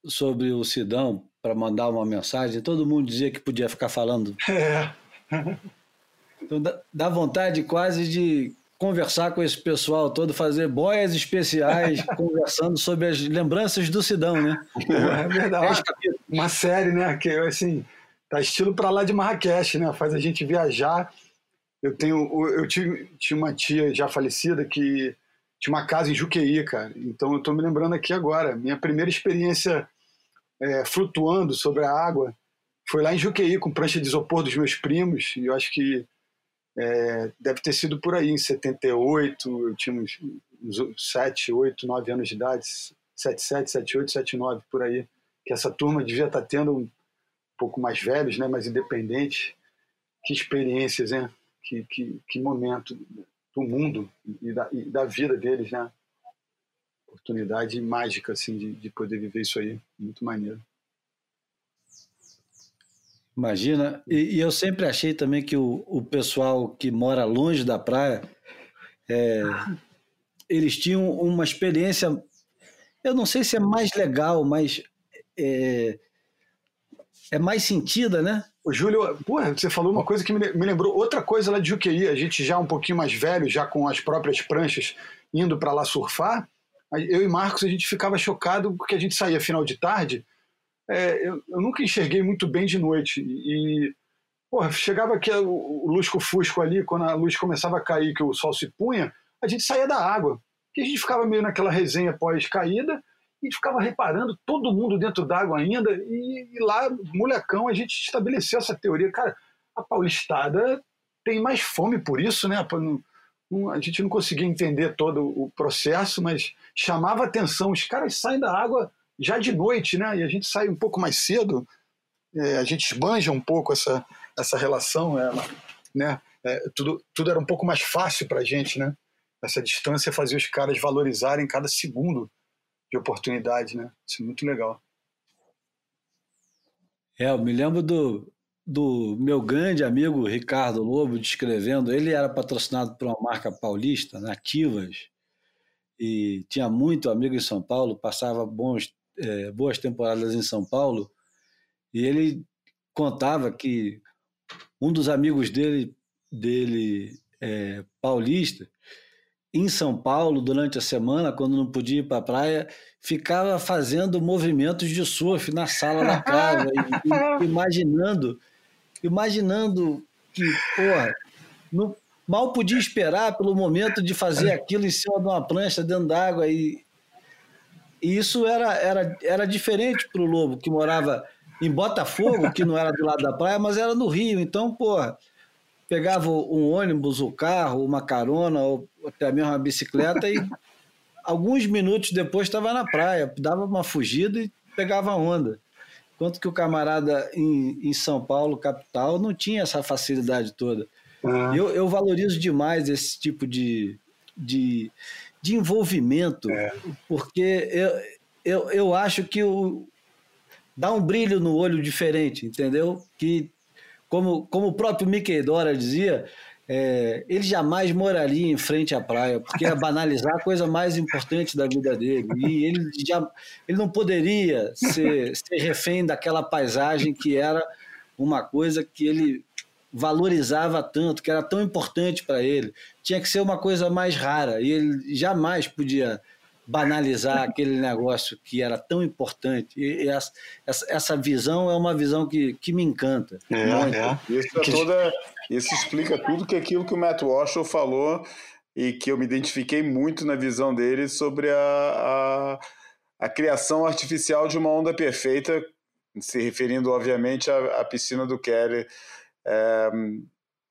sobre o Sidão para mandar uma mensagem, todo mundo dizia que podia ficar falando. É. Então dá, dá vontade quase de conversar com esse pessoal todo, fazer boias especiais *laughs* conversando sobre as lembranças do Sidão, né? É verdade. Uma série, né? Que assim, tá estilo para lá de Marrakech, né? Faz a gente viajar. Eu tenho, eu tive, tinha uma tia já falecida que tinha uma casa em Juqueí, cara. Então eu estou me lembrando aqui agora. Minha primeira experiência é, flutuando sobre a água foi lá em Juqueí com prancha de isopor dos meus primos. E eu acho que é, deve ter sido por aí, em 78. Eu tinha uns, uns 7, 8, 9 anos de idade. 7, 7, 7, 8, 7, 9, por aí. Que essa turma devia estar tá tendo um pouco mais velhos, né, mais independentes. Que experiências, né? Que, que, que momento do mundo e da, e da vida deles, né? Oportunidade mágica, assim, de, de poder viver isso aí. Muito maneiro. Imagina, e, e, eu sempre achei também que o, o pessoal que mora longe da praia, é, eles tinham uma experiência, eu não sei se é mais legal, mas é, é mais sentida, né? O Júlio, porra, você falou uma coisa que me lembrou outra coisa lá de Juqueí. A gente já um pouquinho mais velho, já com as próprias pranchas, indo para lá surfar. Eu e Marcos, a gente ficava chocado porque a gente saía final de tarde. É, eu, eu, nunca enxerguei muito bem de noite. E, porra, chegava aqui o, lusco-fusco ali, quando a luz começava a cair, que o sol se punha, a gente saía da água. Que a gente ficava meio naquela resenha pós-caída e ficava reparando todo mundo dentro d'água ainda, e, e, lá, molecão, a gente estabeleceu essa teoria. Cara, a paulistada tem mais fome por isso, né? a gente não conseguia entender todo o processo, mas chamava atenção. Os caras saem da água já de noite, né? E a gente sai um pouco mais cedo, é, a gente esbanja um pouco essa, essa relação, é, né? É, tudo, tudo era um pouco mais fácil para a gente, né? Essa distância fazia os caras valorizarem cada segundo de oportunidade, né? Isso é muito legal. É, eu me lembro do, do meu grande amigo Ricardo Lobo descrevendo. Ele era patrocinado por uma marca paulista, Nativas, e tinha muito amigo em São Paulo, passava bons, é, boas temporadas em São Paulo, e ele contava que um dos amigos dele, dele é, paulista, em São Paulo durante a semana, quando não podia ir para a praia, ficava fazendo movimentos de surf na sala da casa, e, e, *laughs* imaginando, imaginando que, porra, não, mal podia esperar pelo momento de fazer aquilo em cima de uma prancha dentro d'água e, e isso era, era, era diferente para o Lobo, que morava em Botafogo, que não era do lado da praia, mas era no Rio. Então, porra, pegava um ônibus, o um carro, uma carona, ou até mesmo uma bicicleta, e alguns minutos depois estava na praia, dava uma fugida e pegava onda. Enquanto que o camarada em, em São Paulo, capital, não tinha essa facilidade toda. Uhum. Eu, eu valorizo demais esse tipo de, de, de envolvimento, é. porque eu, eu, eu acho que o, dá um brilho no olho diferente, entendeu? Que como, como o próprio Mickey Dora dizia, é, ele jamais moraria em frente à praia, porque é banalizar a coisa mais importante da vida dele. E ele, já, ele não poderia ser, ser refém daquela paisagem que era uma coisa que ele valorizava tanto, que era tão importante para ele. Tinha que ser uma coisa mais rara, e ele jamais podia banalizar *laughs* aquele negócio que era tão importante. E essa, essa visão é uma visão que, que me encanta. É, é. Isso, é toda, isso explica tudo que aquilo que o Matt Walsh falou e que eu me identifiquei muito na visão dele sobre a, a, a criação artificial de uma onda perfeita, se referindo, obviamente, à, à piscina do Kelly. É,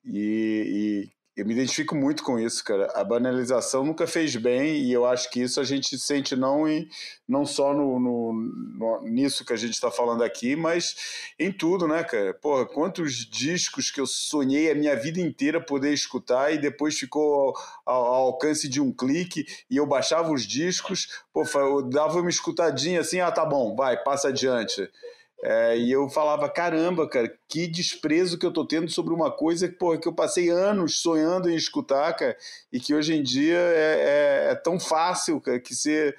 e, e eu me identifico muito com isso, cara. A banalização nunca fez bem e eu acho que isso a gente sente não em, não só no, no, no nisso que a gente está falando aqui, mas em tudo, né, cara? Porra, quantos discos que eu sonhei a minha vida inteira poder escutar e depois ficou ao, ao alcance de um clique e eu baixava os discos, pô, eu dava uma escutadinha assim, ah, tá bom, vai, passa adiante. É, e eu falava, caramba, cara, que desprezo que eu tô tendo sobre uma coisa que, porra, que eu passei anos sonhando em escutar, cara, e que hoje em dia é, é, é tão fácil, cara, que você,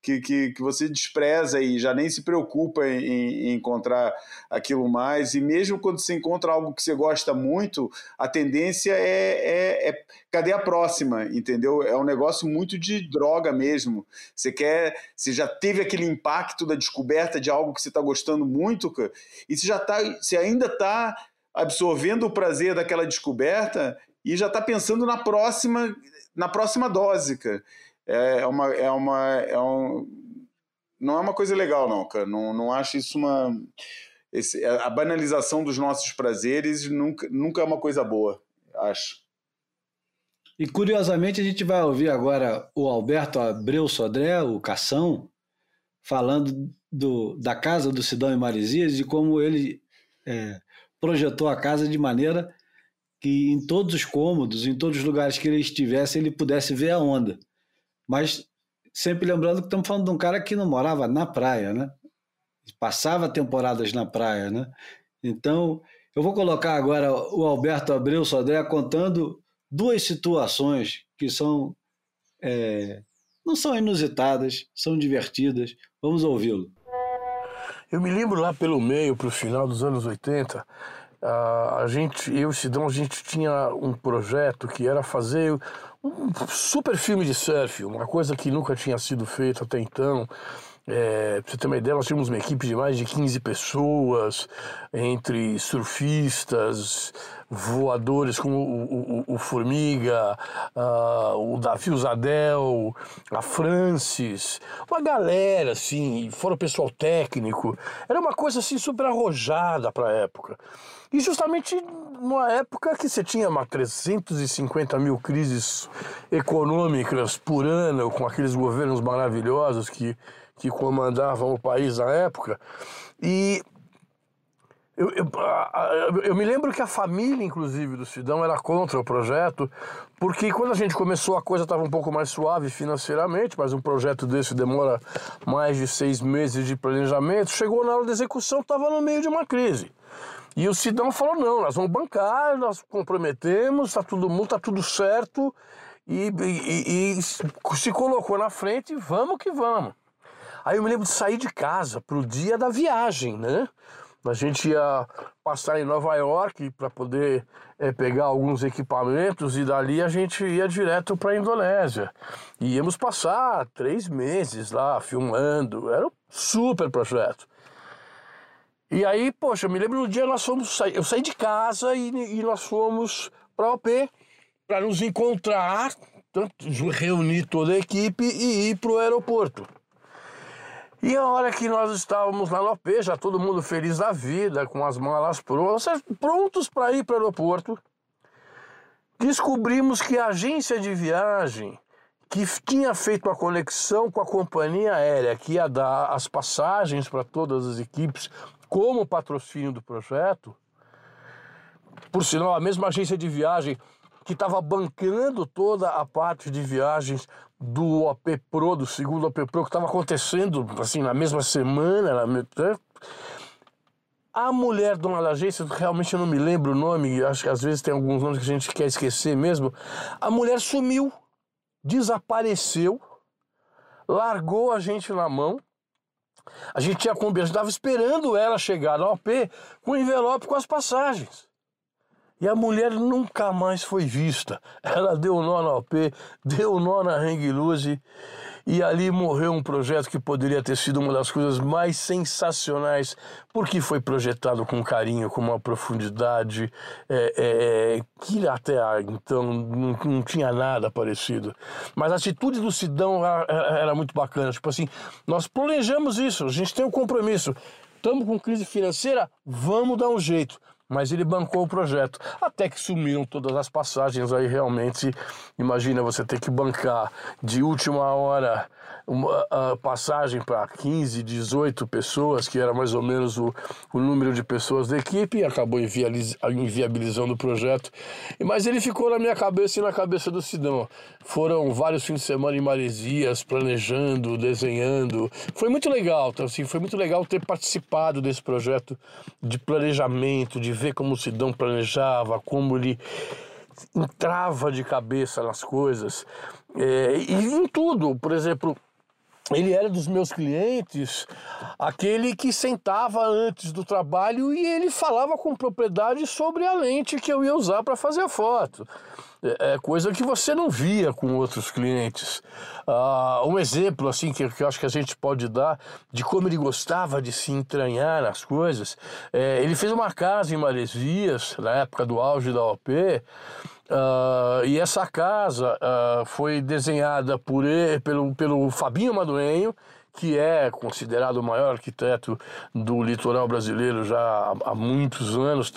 que, que, que, você despreza e já nem se preocupa em, em, encontrar aquilo mais. E mesmo quando você encontra algo que você gosta muito, a tendência é, é, é cadê a próxima, entendeu? É um negócio muito de droga mesmo. Você quer, você já teve aquele impacto da descoberta de algo que você está gostando muito, cara, e você já tá, você ainda está absorvendo o prazer daquela descoberta e já está pensando na próxima, na próxima dose, cara. É, é uma, é uma, é um, não é uma coisa legal, não, cara. Não, não acho isso uma. Esse, a banalização dos nossos prazeres nunca, nunca é uma coisa boa, acho. E curiosamente a gente vai ouvir agora o Alberto Abreu Sodré, o Cação, falando do, da casa do Sidão e Marizias, de como ele é, projetou a casa de maneira que em todos os cômodos, em todos os lugares que ele estivesse, ele pudesse ver a onda. Mas sempre lembrando que estamos falando de um cara que não morava na praia, né? Passava temporadas na praia, né? Então, eu vou colocar agora o Alberto Abreu Sodré contando duas situações que são é, não são inusitadas, são divertidas. Vamos ouvi-lo. Eu me lembro lá pelo meio, para o final dos anos 80, a gente, eu e Sidão, a gente tinha um projeto que era fazer um super filme de surf, uma coisa que nunca tinha sido feita até então. É, pra você ter uma ideia, nós tínhamos uma equipe de mais de 15 pessoas, entre surfistas, voadores como o, o, o Formiga, uh, o Davi Zadel, a Francis, uma galera assim, fora o pessoal técnico. Era uma coisa assim super arrojada para a época. E justamente numa época que você tinha uma 350 mil crises econômicas por ano, com aqueles governos maravilhosos que que comandavam o país na época. E eu, eu, eu, me lembro que a família, inclusive, do Sidão era contra o projeto, porque quando a gente começou a coisa estava um pouco mais suave financeiramente, mas um projeto desse demora mais de seis meses de planejamento. Chegou na hora da execução, estava no meio de uma crise. E o Sidão falou: não, nós vamos bancar, nós comprometemos, está tudo, tá tudo certo, e, e, e se colocou na frente, vamos que vamos. Aí eu me lembro de sair de casa pro dia da viagem, né? A gente ia passar em Nova York para poder é, pegar alguns equipamentos e dali a gente ia direto para a Indonésia. E íamos passar três meses lá filmando, era um super projeto. E aí, poxa, eu me lembro no dia nós fomos, eu saí de casa e, e nós fomos para OP para nos encontrar, reunir toda a equipe e ir para o aeroporto. E a hora que nós estávamos lá no AP, já todo mundo feliz da vida, com as malas prontas, prontos para ir para o aeroporto, descobrimos que a agência de viagem que tinha feito a conexão com a companhia aérea que ia dar as passagens para todas as equipes como patrocínio do projeto, por sinal, a mesma agência de viagem que estava bancando toda a parte de viagens do OP Pro, do segundo OP Pro, que estava acontecendo assim na mesma semana. Na... Né? A mulher dona da agência, realmente eu não me lembro o nome, acho que às vezes tem alguns nomes que a gente quer esquecer mesmo. A mulher sumiu, desapareceu, largou a gente na mão. A gente tinha combinado, estava esperando ela chegar no OP com o envelope com as passagens. E a mulher nunca mais foi vista. Ela deu nó na OP, deu nó na Hang Loose e ali morreu um projeto que poderia ter sido uma das coisas mais sensacionais, porque foi projetado com carinho, com uma profundidade é, é, é que até então não, não, tinha nada parecido. Mas a atitude do Sidão era muito bacana. Tipo assim, nós planejamos isso, a gente tem um compromisso. Estamos com crise financeira, vamos dar um jeito mas ele bancou o projeto. Até que sumiram todas as passagens, aí realmente, imagina você ter que bancar de última hora uma passagem para 15, 18 pessoas, que era mais ou menos o, o número de pessoas da equipe, e acabou inviabilizando o projeto. Mas ele ficou na minha cabeça e na cabeça do Sidão. Foram vários fins de semana em Maresias, planejando, desenhando. Foi muito legal, então, assim, foi muito legal ter participado desse projeto de planejamento, de ver como o Sidão planejava, como ele entrava de cabeça nas coisas. É, e em tudo, por exemplo, ele era dos meus clientes aquele que sentava antes do trabalho e ele falava com propriedade sobre a lente que eu ia usar para fazer a foto. é, é coisa que você não via com outros clientes. Ah, um exemplo assim que, que eu acho que a gente pode dar de como ele gostava de se entranhar nas coisas, é, ele fez uma casa em Maresias, na época do auge da OP, Uh, e essa casa uh, foi desenhada por ele, pelo, pelo Fabinho Maduenho, que é considerado o maior arquiteto do litoral brasileiro já há, há muitos anos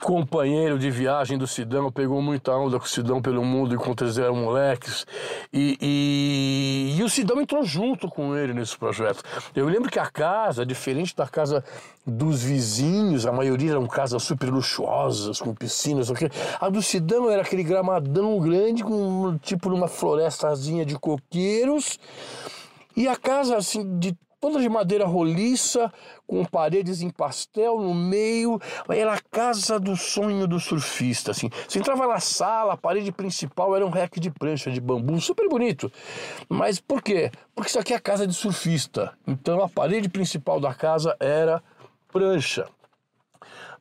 companheiro de viagem do Sidão, pegou muita onda com o Sidão pelo mundo enquanto eles eram moleques. E, e, e, o Sidão entrou junto com ele nesse projeto. Eu lembro que a casa, diferente da casa dos vizinhos, a maioria eram casas super luxuosas, com piscinas, okay? a do Sidão era aquele gramadão grande, com tipo numa florestazinha de coqueiros. E a casa, assim, de toda de madeira roliça, com paredes em pastel no meio. Era a casa do sonho do surfista, assim. Você entrava na sala, a parede principal era um rack de prancha de bambu, super bonito. Mas por quê? Porque isso aqui é a casa de surfista. Então a parede principal da casa era prancha.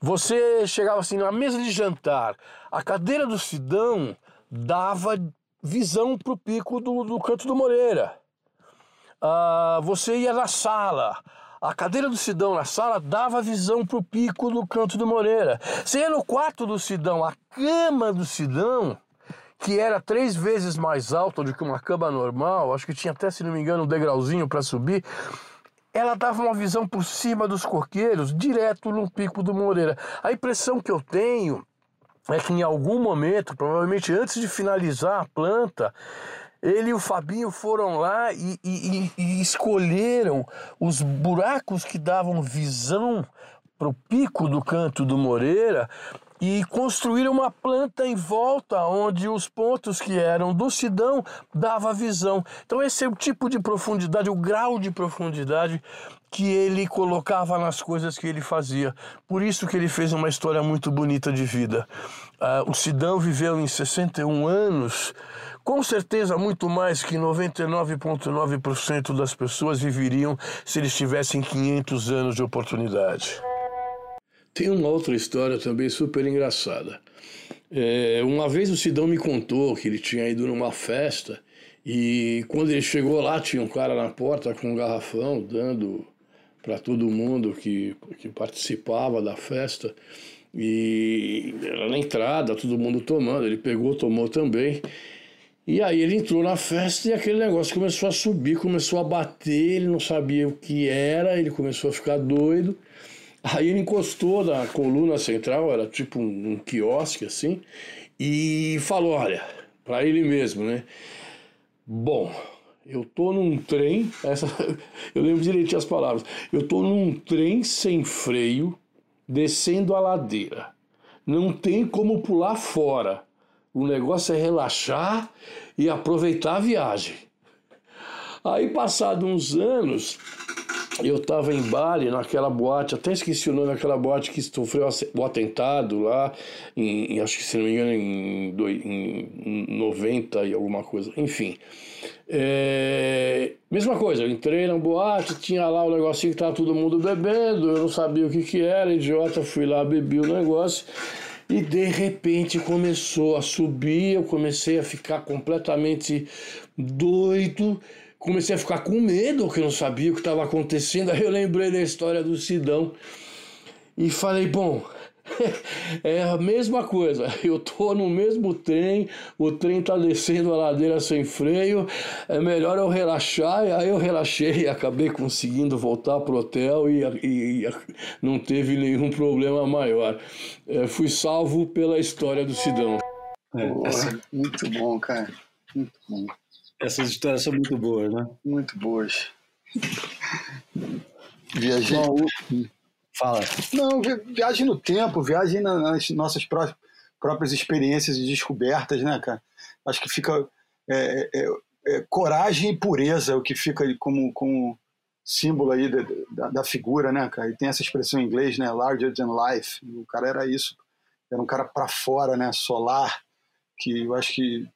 Você chegava assim na mesa de jantar, a cadeira do Sidão dava visão para o pico do, do canto do Moreira uh, você ia na sala. A cadeira do Sidão na sala dava visão para o pico do canto do Moreira. Você ia no quarto do Sidão, a cama do Sidão, que era três vezes mais alta do que uma cama normal, acho que tinha até, se não me engano, um degrauzinho para subir, ela dava uma visão por cima dos coqueiros, direto no pico do Moreira. A impressão que eu tenho é que em algum momento, provavelmente antes de finalizar a planta, ele e o Fabinho foram lá e, e, e escolheram os buracos que davam visão para o pico do canto do Moreira e construíram uma planta em volta onde os pontos que eram do Sidão dava visão. Então esse é o tipo de profundidade, o grau de profundidade que ele colocava nas coisas que ele fazia. Por isso que ele fez uma história muito bonita de vida. Uh, o Sidão viveu em 61 anos com certeza, muito mais que 99,9% das pessoas viveriam se eles tivessem 500 anos de oportunidade. Tem uma outra história também super engraçada. É, uma vez o Sidão me contou que ele tinha ido numa festa e quando ele chegou lá tinha um cara na porta com um garrafão dando para todo mundo que, que participava da festa e era na entrada, todo mundo tomando. Ele pegou, tomou também. E aí ele entrou na festa e aquele negócio começou a subir, começou a bater, ele não sabia o que era, ele começou a ficar doido. Aí ele encostou na coluna central, era tipo um, um quiosque assim, e falou: Olha, para ele mesmo, né? Bom, eu tô num trem, *laughs* essa, eu lembro direitinho as palavras. Eu tô num trem sem freio, descendo a ladeira. Não tem como pular fora. O negócio é relaxar e aproveitar a viagem. Aí, passado uns anos, eu estava em Bali, naquela boate, até esqueci o nome daquela boate que sofreu o atentado lá, em, em, acho que se não me engano, em, em 90 e alguma coisa, enfim. É, mesma coisa, eu entrei na boate, tinha lá o negocinho que estava todo mundo bebendo, eu não sabia o que, que era, idiota, fui lá, bebi o negócio. E de repente começou a subir, eu comecei a ficar completamente doido, comecei a ficar com medo, porque eu não sabia o que estava acontecendo. Aí eu lembrei da história do Sidão e falei: bom, *laughs* é a mesma coisa. Eu tô no mesmo trem, o trem tá descendo a ladeira sem freio. É melhor eu relaxar. E aí eu relaxei e *laughs* acabei conseguindo voltar pro hotel e, e, e não teve nenhum problema maior. É, fui salvo pela história do Sidão. É, essa... Muito bom, cara. Muito bom. Essas histórias são muito boas, né? Muito boas. Viajei. Bom, Fala. Não, viagem no tempo, viagem nas nossas próprias experiências e descobertas, né, cara? Acho que fica. É, é, é, coragem e pureza, o que fica como, como símbolo aí da, da, da, figura, né, cara? E tem essa expressão em inglês, né? Larger than life. O cara era isso. Era um cara para fora, né? Solar, que eu acho que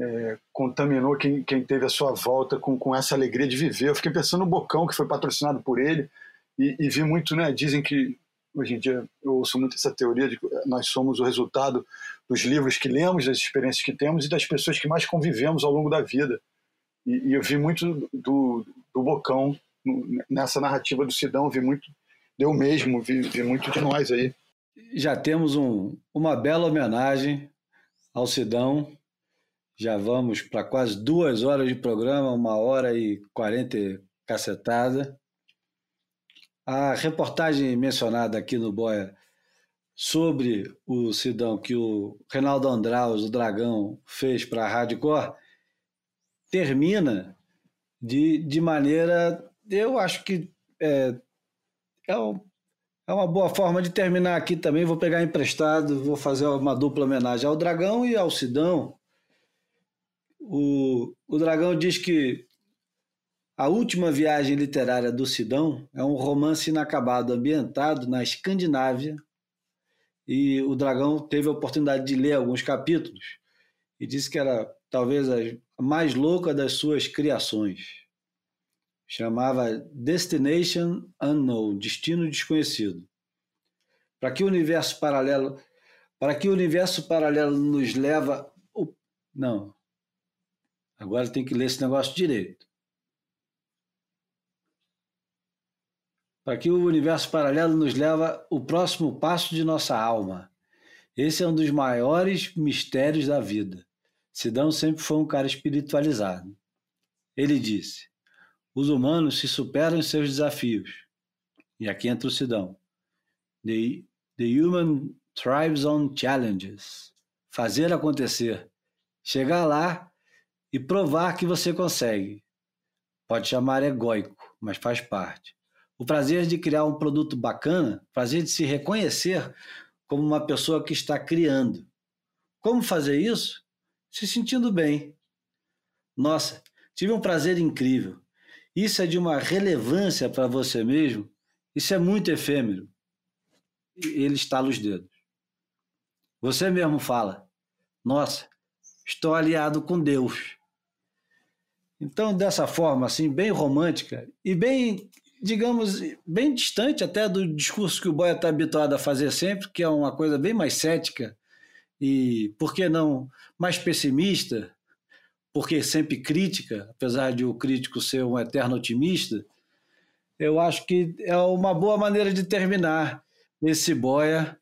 é, contaminou quem, quem teve a sua volta com, com essa alegria de viver. Eu fiquei pensando no Bocão, que foi patrocinado por ele e, e vi muito, né? Dizem que hoje em dia eu ouço muito essa teoria de que nós somos o resultado dos livros que lemos, das experiências que temos e das pessoas que mais convivemos ao longo da vida. E, e eu vi muito do, do Bocão nessa narrativa do Sidão, vi muito deu mesmo, vi, vi muito de nós aí. Já temos um, uma bela homenagem ao Sidão. Já vamos para quase duas horas de programa, uma hora e quarenta cacetada. A reportagem mencionada aqui no Boia sobre o Sidão que o Reinaldo Andraus, o Dragão, fez para a Hardcore, termina de, de maneira, eu acho que é, é, um, é uma boa forma de terminar aqui também. Vou pegar emprestado, vou fazer uma dupla homenagem ao Dragão e ao Sidão. O, o Dragão diz que a última viagem literária do Sidão é um romance inacabado ambientado na Escandinávia e o Dragão teve a oportunidade de ler alguns capítulos e disse que era talvez a mais louca das suas criações. Chamava Destination Unknown, Destino Desconhecido. Para que o universo paralelo, para que o universo paralelo nos leva não. Agora tem que ler esse negócio direito. Que o universo paralelo nos leva o próximo passo de nossa alma. Esse é um dos maiores mistérios da vida. Sidão sempre foi um cara espiritualizado. Ele disse: os humanos se superam em seus desafios. E aqui entra o Sidão. The, the human thrives on challenges. Fazer acontecer. Chegar lá e provar que você consegue. Pode chamar egóico, mas faz parte o prazer de criar um produto bacana, prazer de se reconhecer como uma pessoa que está criando. Como fazer isso? Se sentindo bem. Nossa, tive um prazer incrível. Isso é de uma relevância para você mesmo. Isso é muito efêmero. Ele estala os dedos. Você mesmo fala: Nossa, estou aliado com Deus. Então, dessa forma, assim, bem romântica e bem digamos, bem distante até do discurso que o Boia está habituado a fazer sempre, que é uma coisa bem mais cética e, por que não, mais pessimista, porque sempre crítica, apesar de o crítico ser um eterno otimista, eu acho que é uma boa maneira de terminar esse Boia.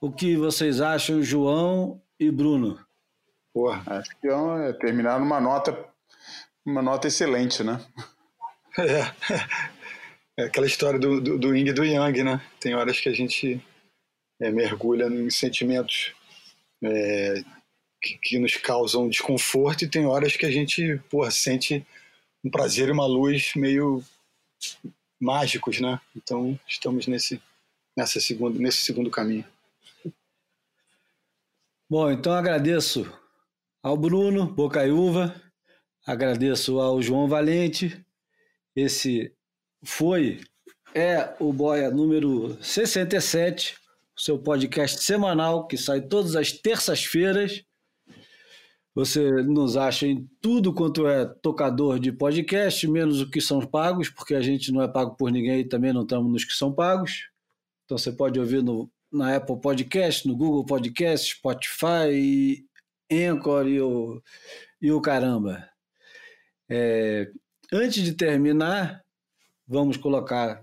O que vocês acham, João e Bruno? Porra, acho que é, é terminar numa nota, uma nota excelente, né? É. *laughs* É aquela história do, do, do yin e do yang, né? Tem horas que a gente é, mergulha em sentimentos é, que, que, nos causam desconforto e tem horas que a gente porra, sente um prazer e uma luz meio mágicos, né? Então estamos nesse, nessa segundo, nesse segundo caminho. Bom, então agradeço ao Bruno Bocaiúva, agradeço ao João Valente, esse foi, é o Boia número 67, o seu podcast semanal que sai todas as terças-feiras. Você nos acha em tudo quanto é tocador de podcast, menos o que são pagos, porque a gente não é pago por ninguém e também não estamos nos que são pagos. Então você pode ouvir no, na Apple Podcast, no Google Podcast, Spotify, Anchor e o, e o caramba. É, antes de terminar, vamos colocar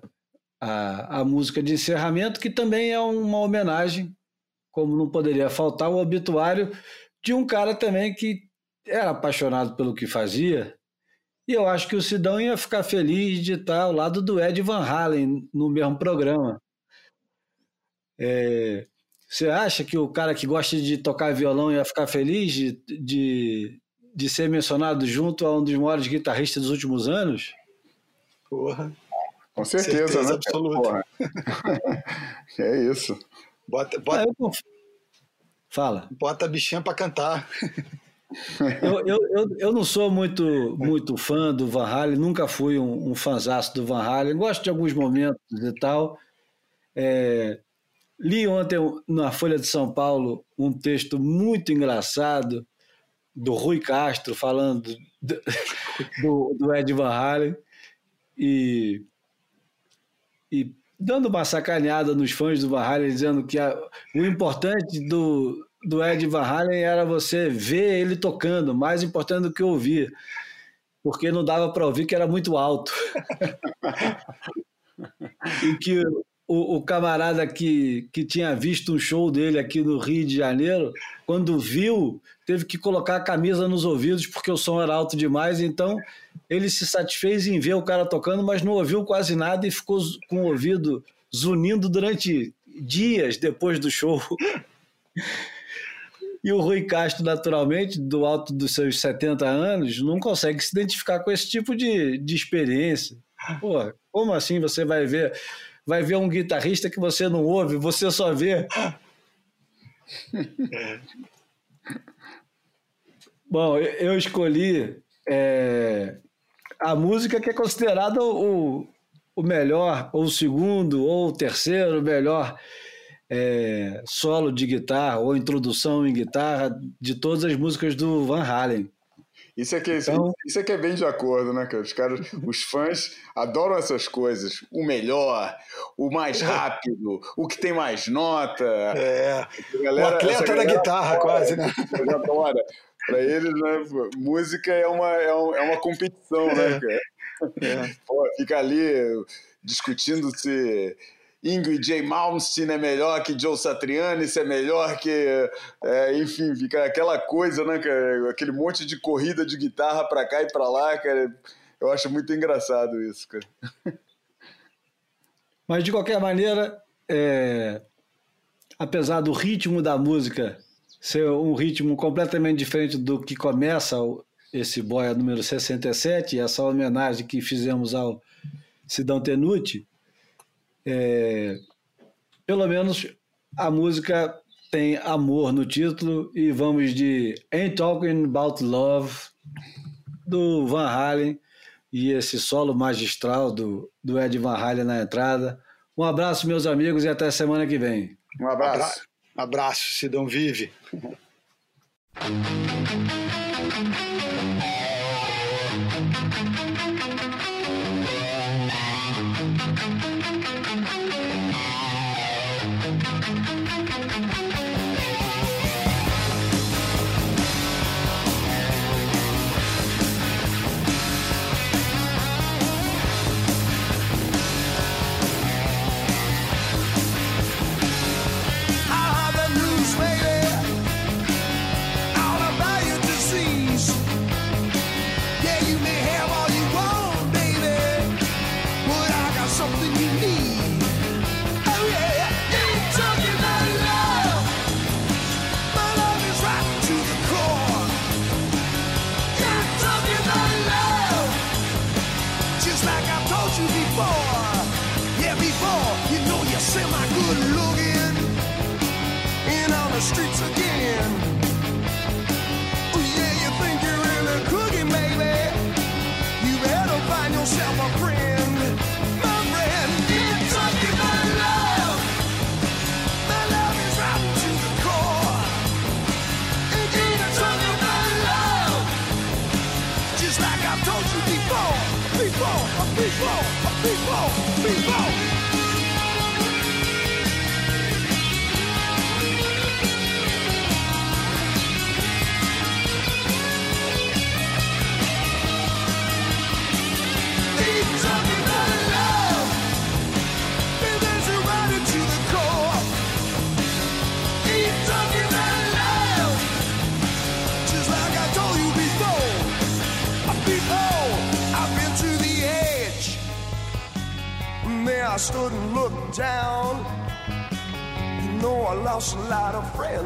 a, a música de encerramento, que também é uma homenagem, como não poderia faltar, o obituário de um cara também que era apaixonado pelo que fazia. E eu acho que o Sidão ia ficar feliz de estar ao lado do Ed Van Halen no mesmo programa. É, você acha que o cara que gosta de tocar violão ia ficar feliz de, de, de ser mencionado junto a um dos maiores guitarristas dos últimos anos? Porra. Com certeza, certeza né? absoluta. *laughs* é isso. Bota, bota, ah, Fala. Bota a bichinha para cantar. *laughs* eu, eu, eu, eu, não sou muito, muito fã do Van Halen, nunca fui um, um fanzaço do Van Halen, gosto de alguns momentos e tal. É, li ontem na Folha de São Paulo um texto muito engraçado do Rui Castro falando do, *laughs* do, do Ed Van Halen e, e dando uma sacaneada nos fãs do Van Halen, dizendo que a, o importante do, do Ed Van Halen era você ver ele tocando, mais importante do que ouvir, porque não dava para ouvir que era muito alto. *laughs* e que o, o, camarada que, que tinha visto um show dele aqui no Rio de Janeiro, quando viu, teve que colocar a camisa nos ouvidos porque o som era alto demais, então ele se satisfez em ver o cara tocando, mas não ouviu quase nada e ficou com o ouvido zunindo durante dias depois do show. *laughs* E o Rui Castro, naturalmente, do alto dos seus 70 anos, não consegue se identificar com esse tipo de, de experiência. Pô, como assim você vai ver vai ver um guitarrista que você não ouve, você só vê. *laughs* Bom, eu escolhi é, a música que é considerada o, o melhor, ou o segundo, ou o terceiro melhor é, solo de guitarra, ou introdução em guitarra de todas as músicas do Van Halen. Isso é, que, então... isso é que é bem de acordo, né, cara? Os caras, os fãs adoram essas coisas. O melhor, o mais rápido, o que tem mais nota. É. Galera, o atleta da guitarra, quase, né? Adora. Para eles, né, música é uma, é, é uma competição, né, é. cara? É. Pô, fica ali discutindo se Ingrid J. Malmsteen é melhor que Joe Satriani, se é melhor que. É, enfim, fica aquela coisa, né, cara? Aquele monte de corrida de guitarra para cá e para lá, cara. Eu acho muito engraçado isso, cara. Mas, de qualquer maneira, é... apesar do ritmo da música ser um ritmo completamente diferente do que começa esse boia número 67, essa homenagem que fizemos ao Sidão Tenuti, é, pelo menos a música tem amor no título e vamos de Ain't Talking About Love do Van Halen e esse solo magistral do, do Ed Van Halen na entrada. Um abraço, meus amigos, e até semana que vem. Um abraço. Abra abraço, Sidão Vive. *laughs*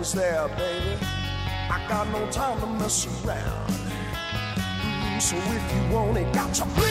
friends there, baby. I got no time to mess around. Mm, so if you want it, got on.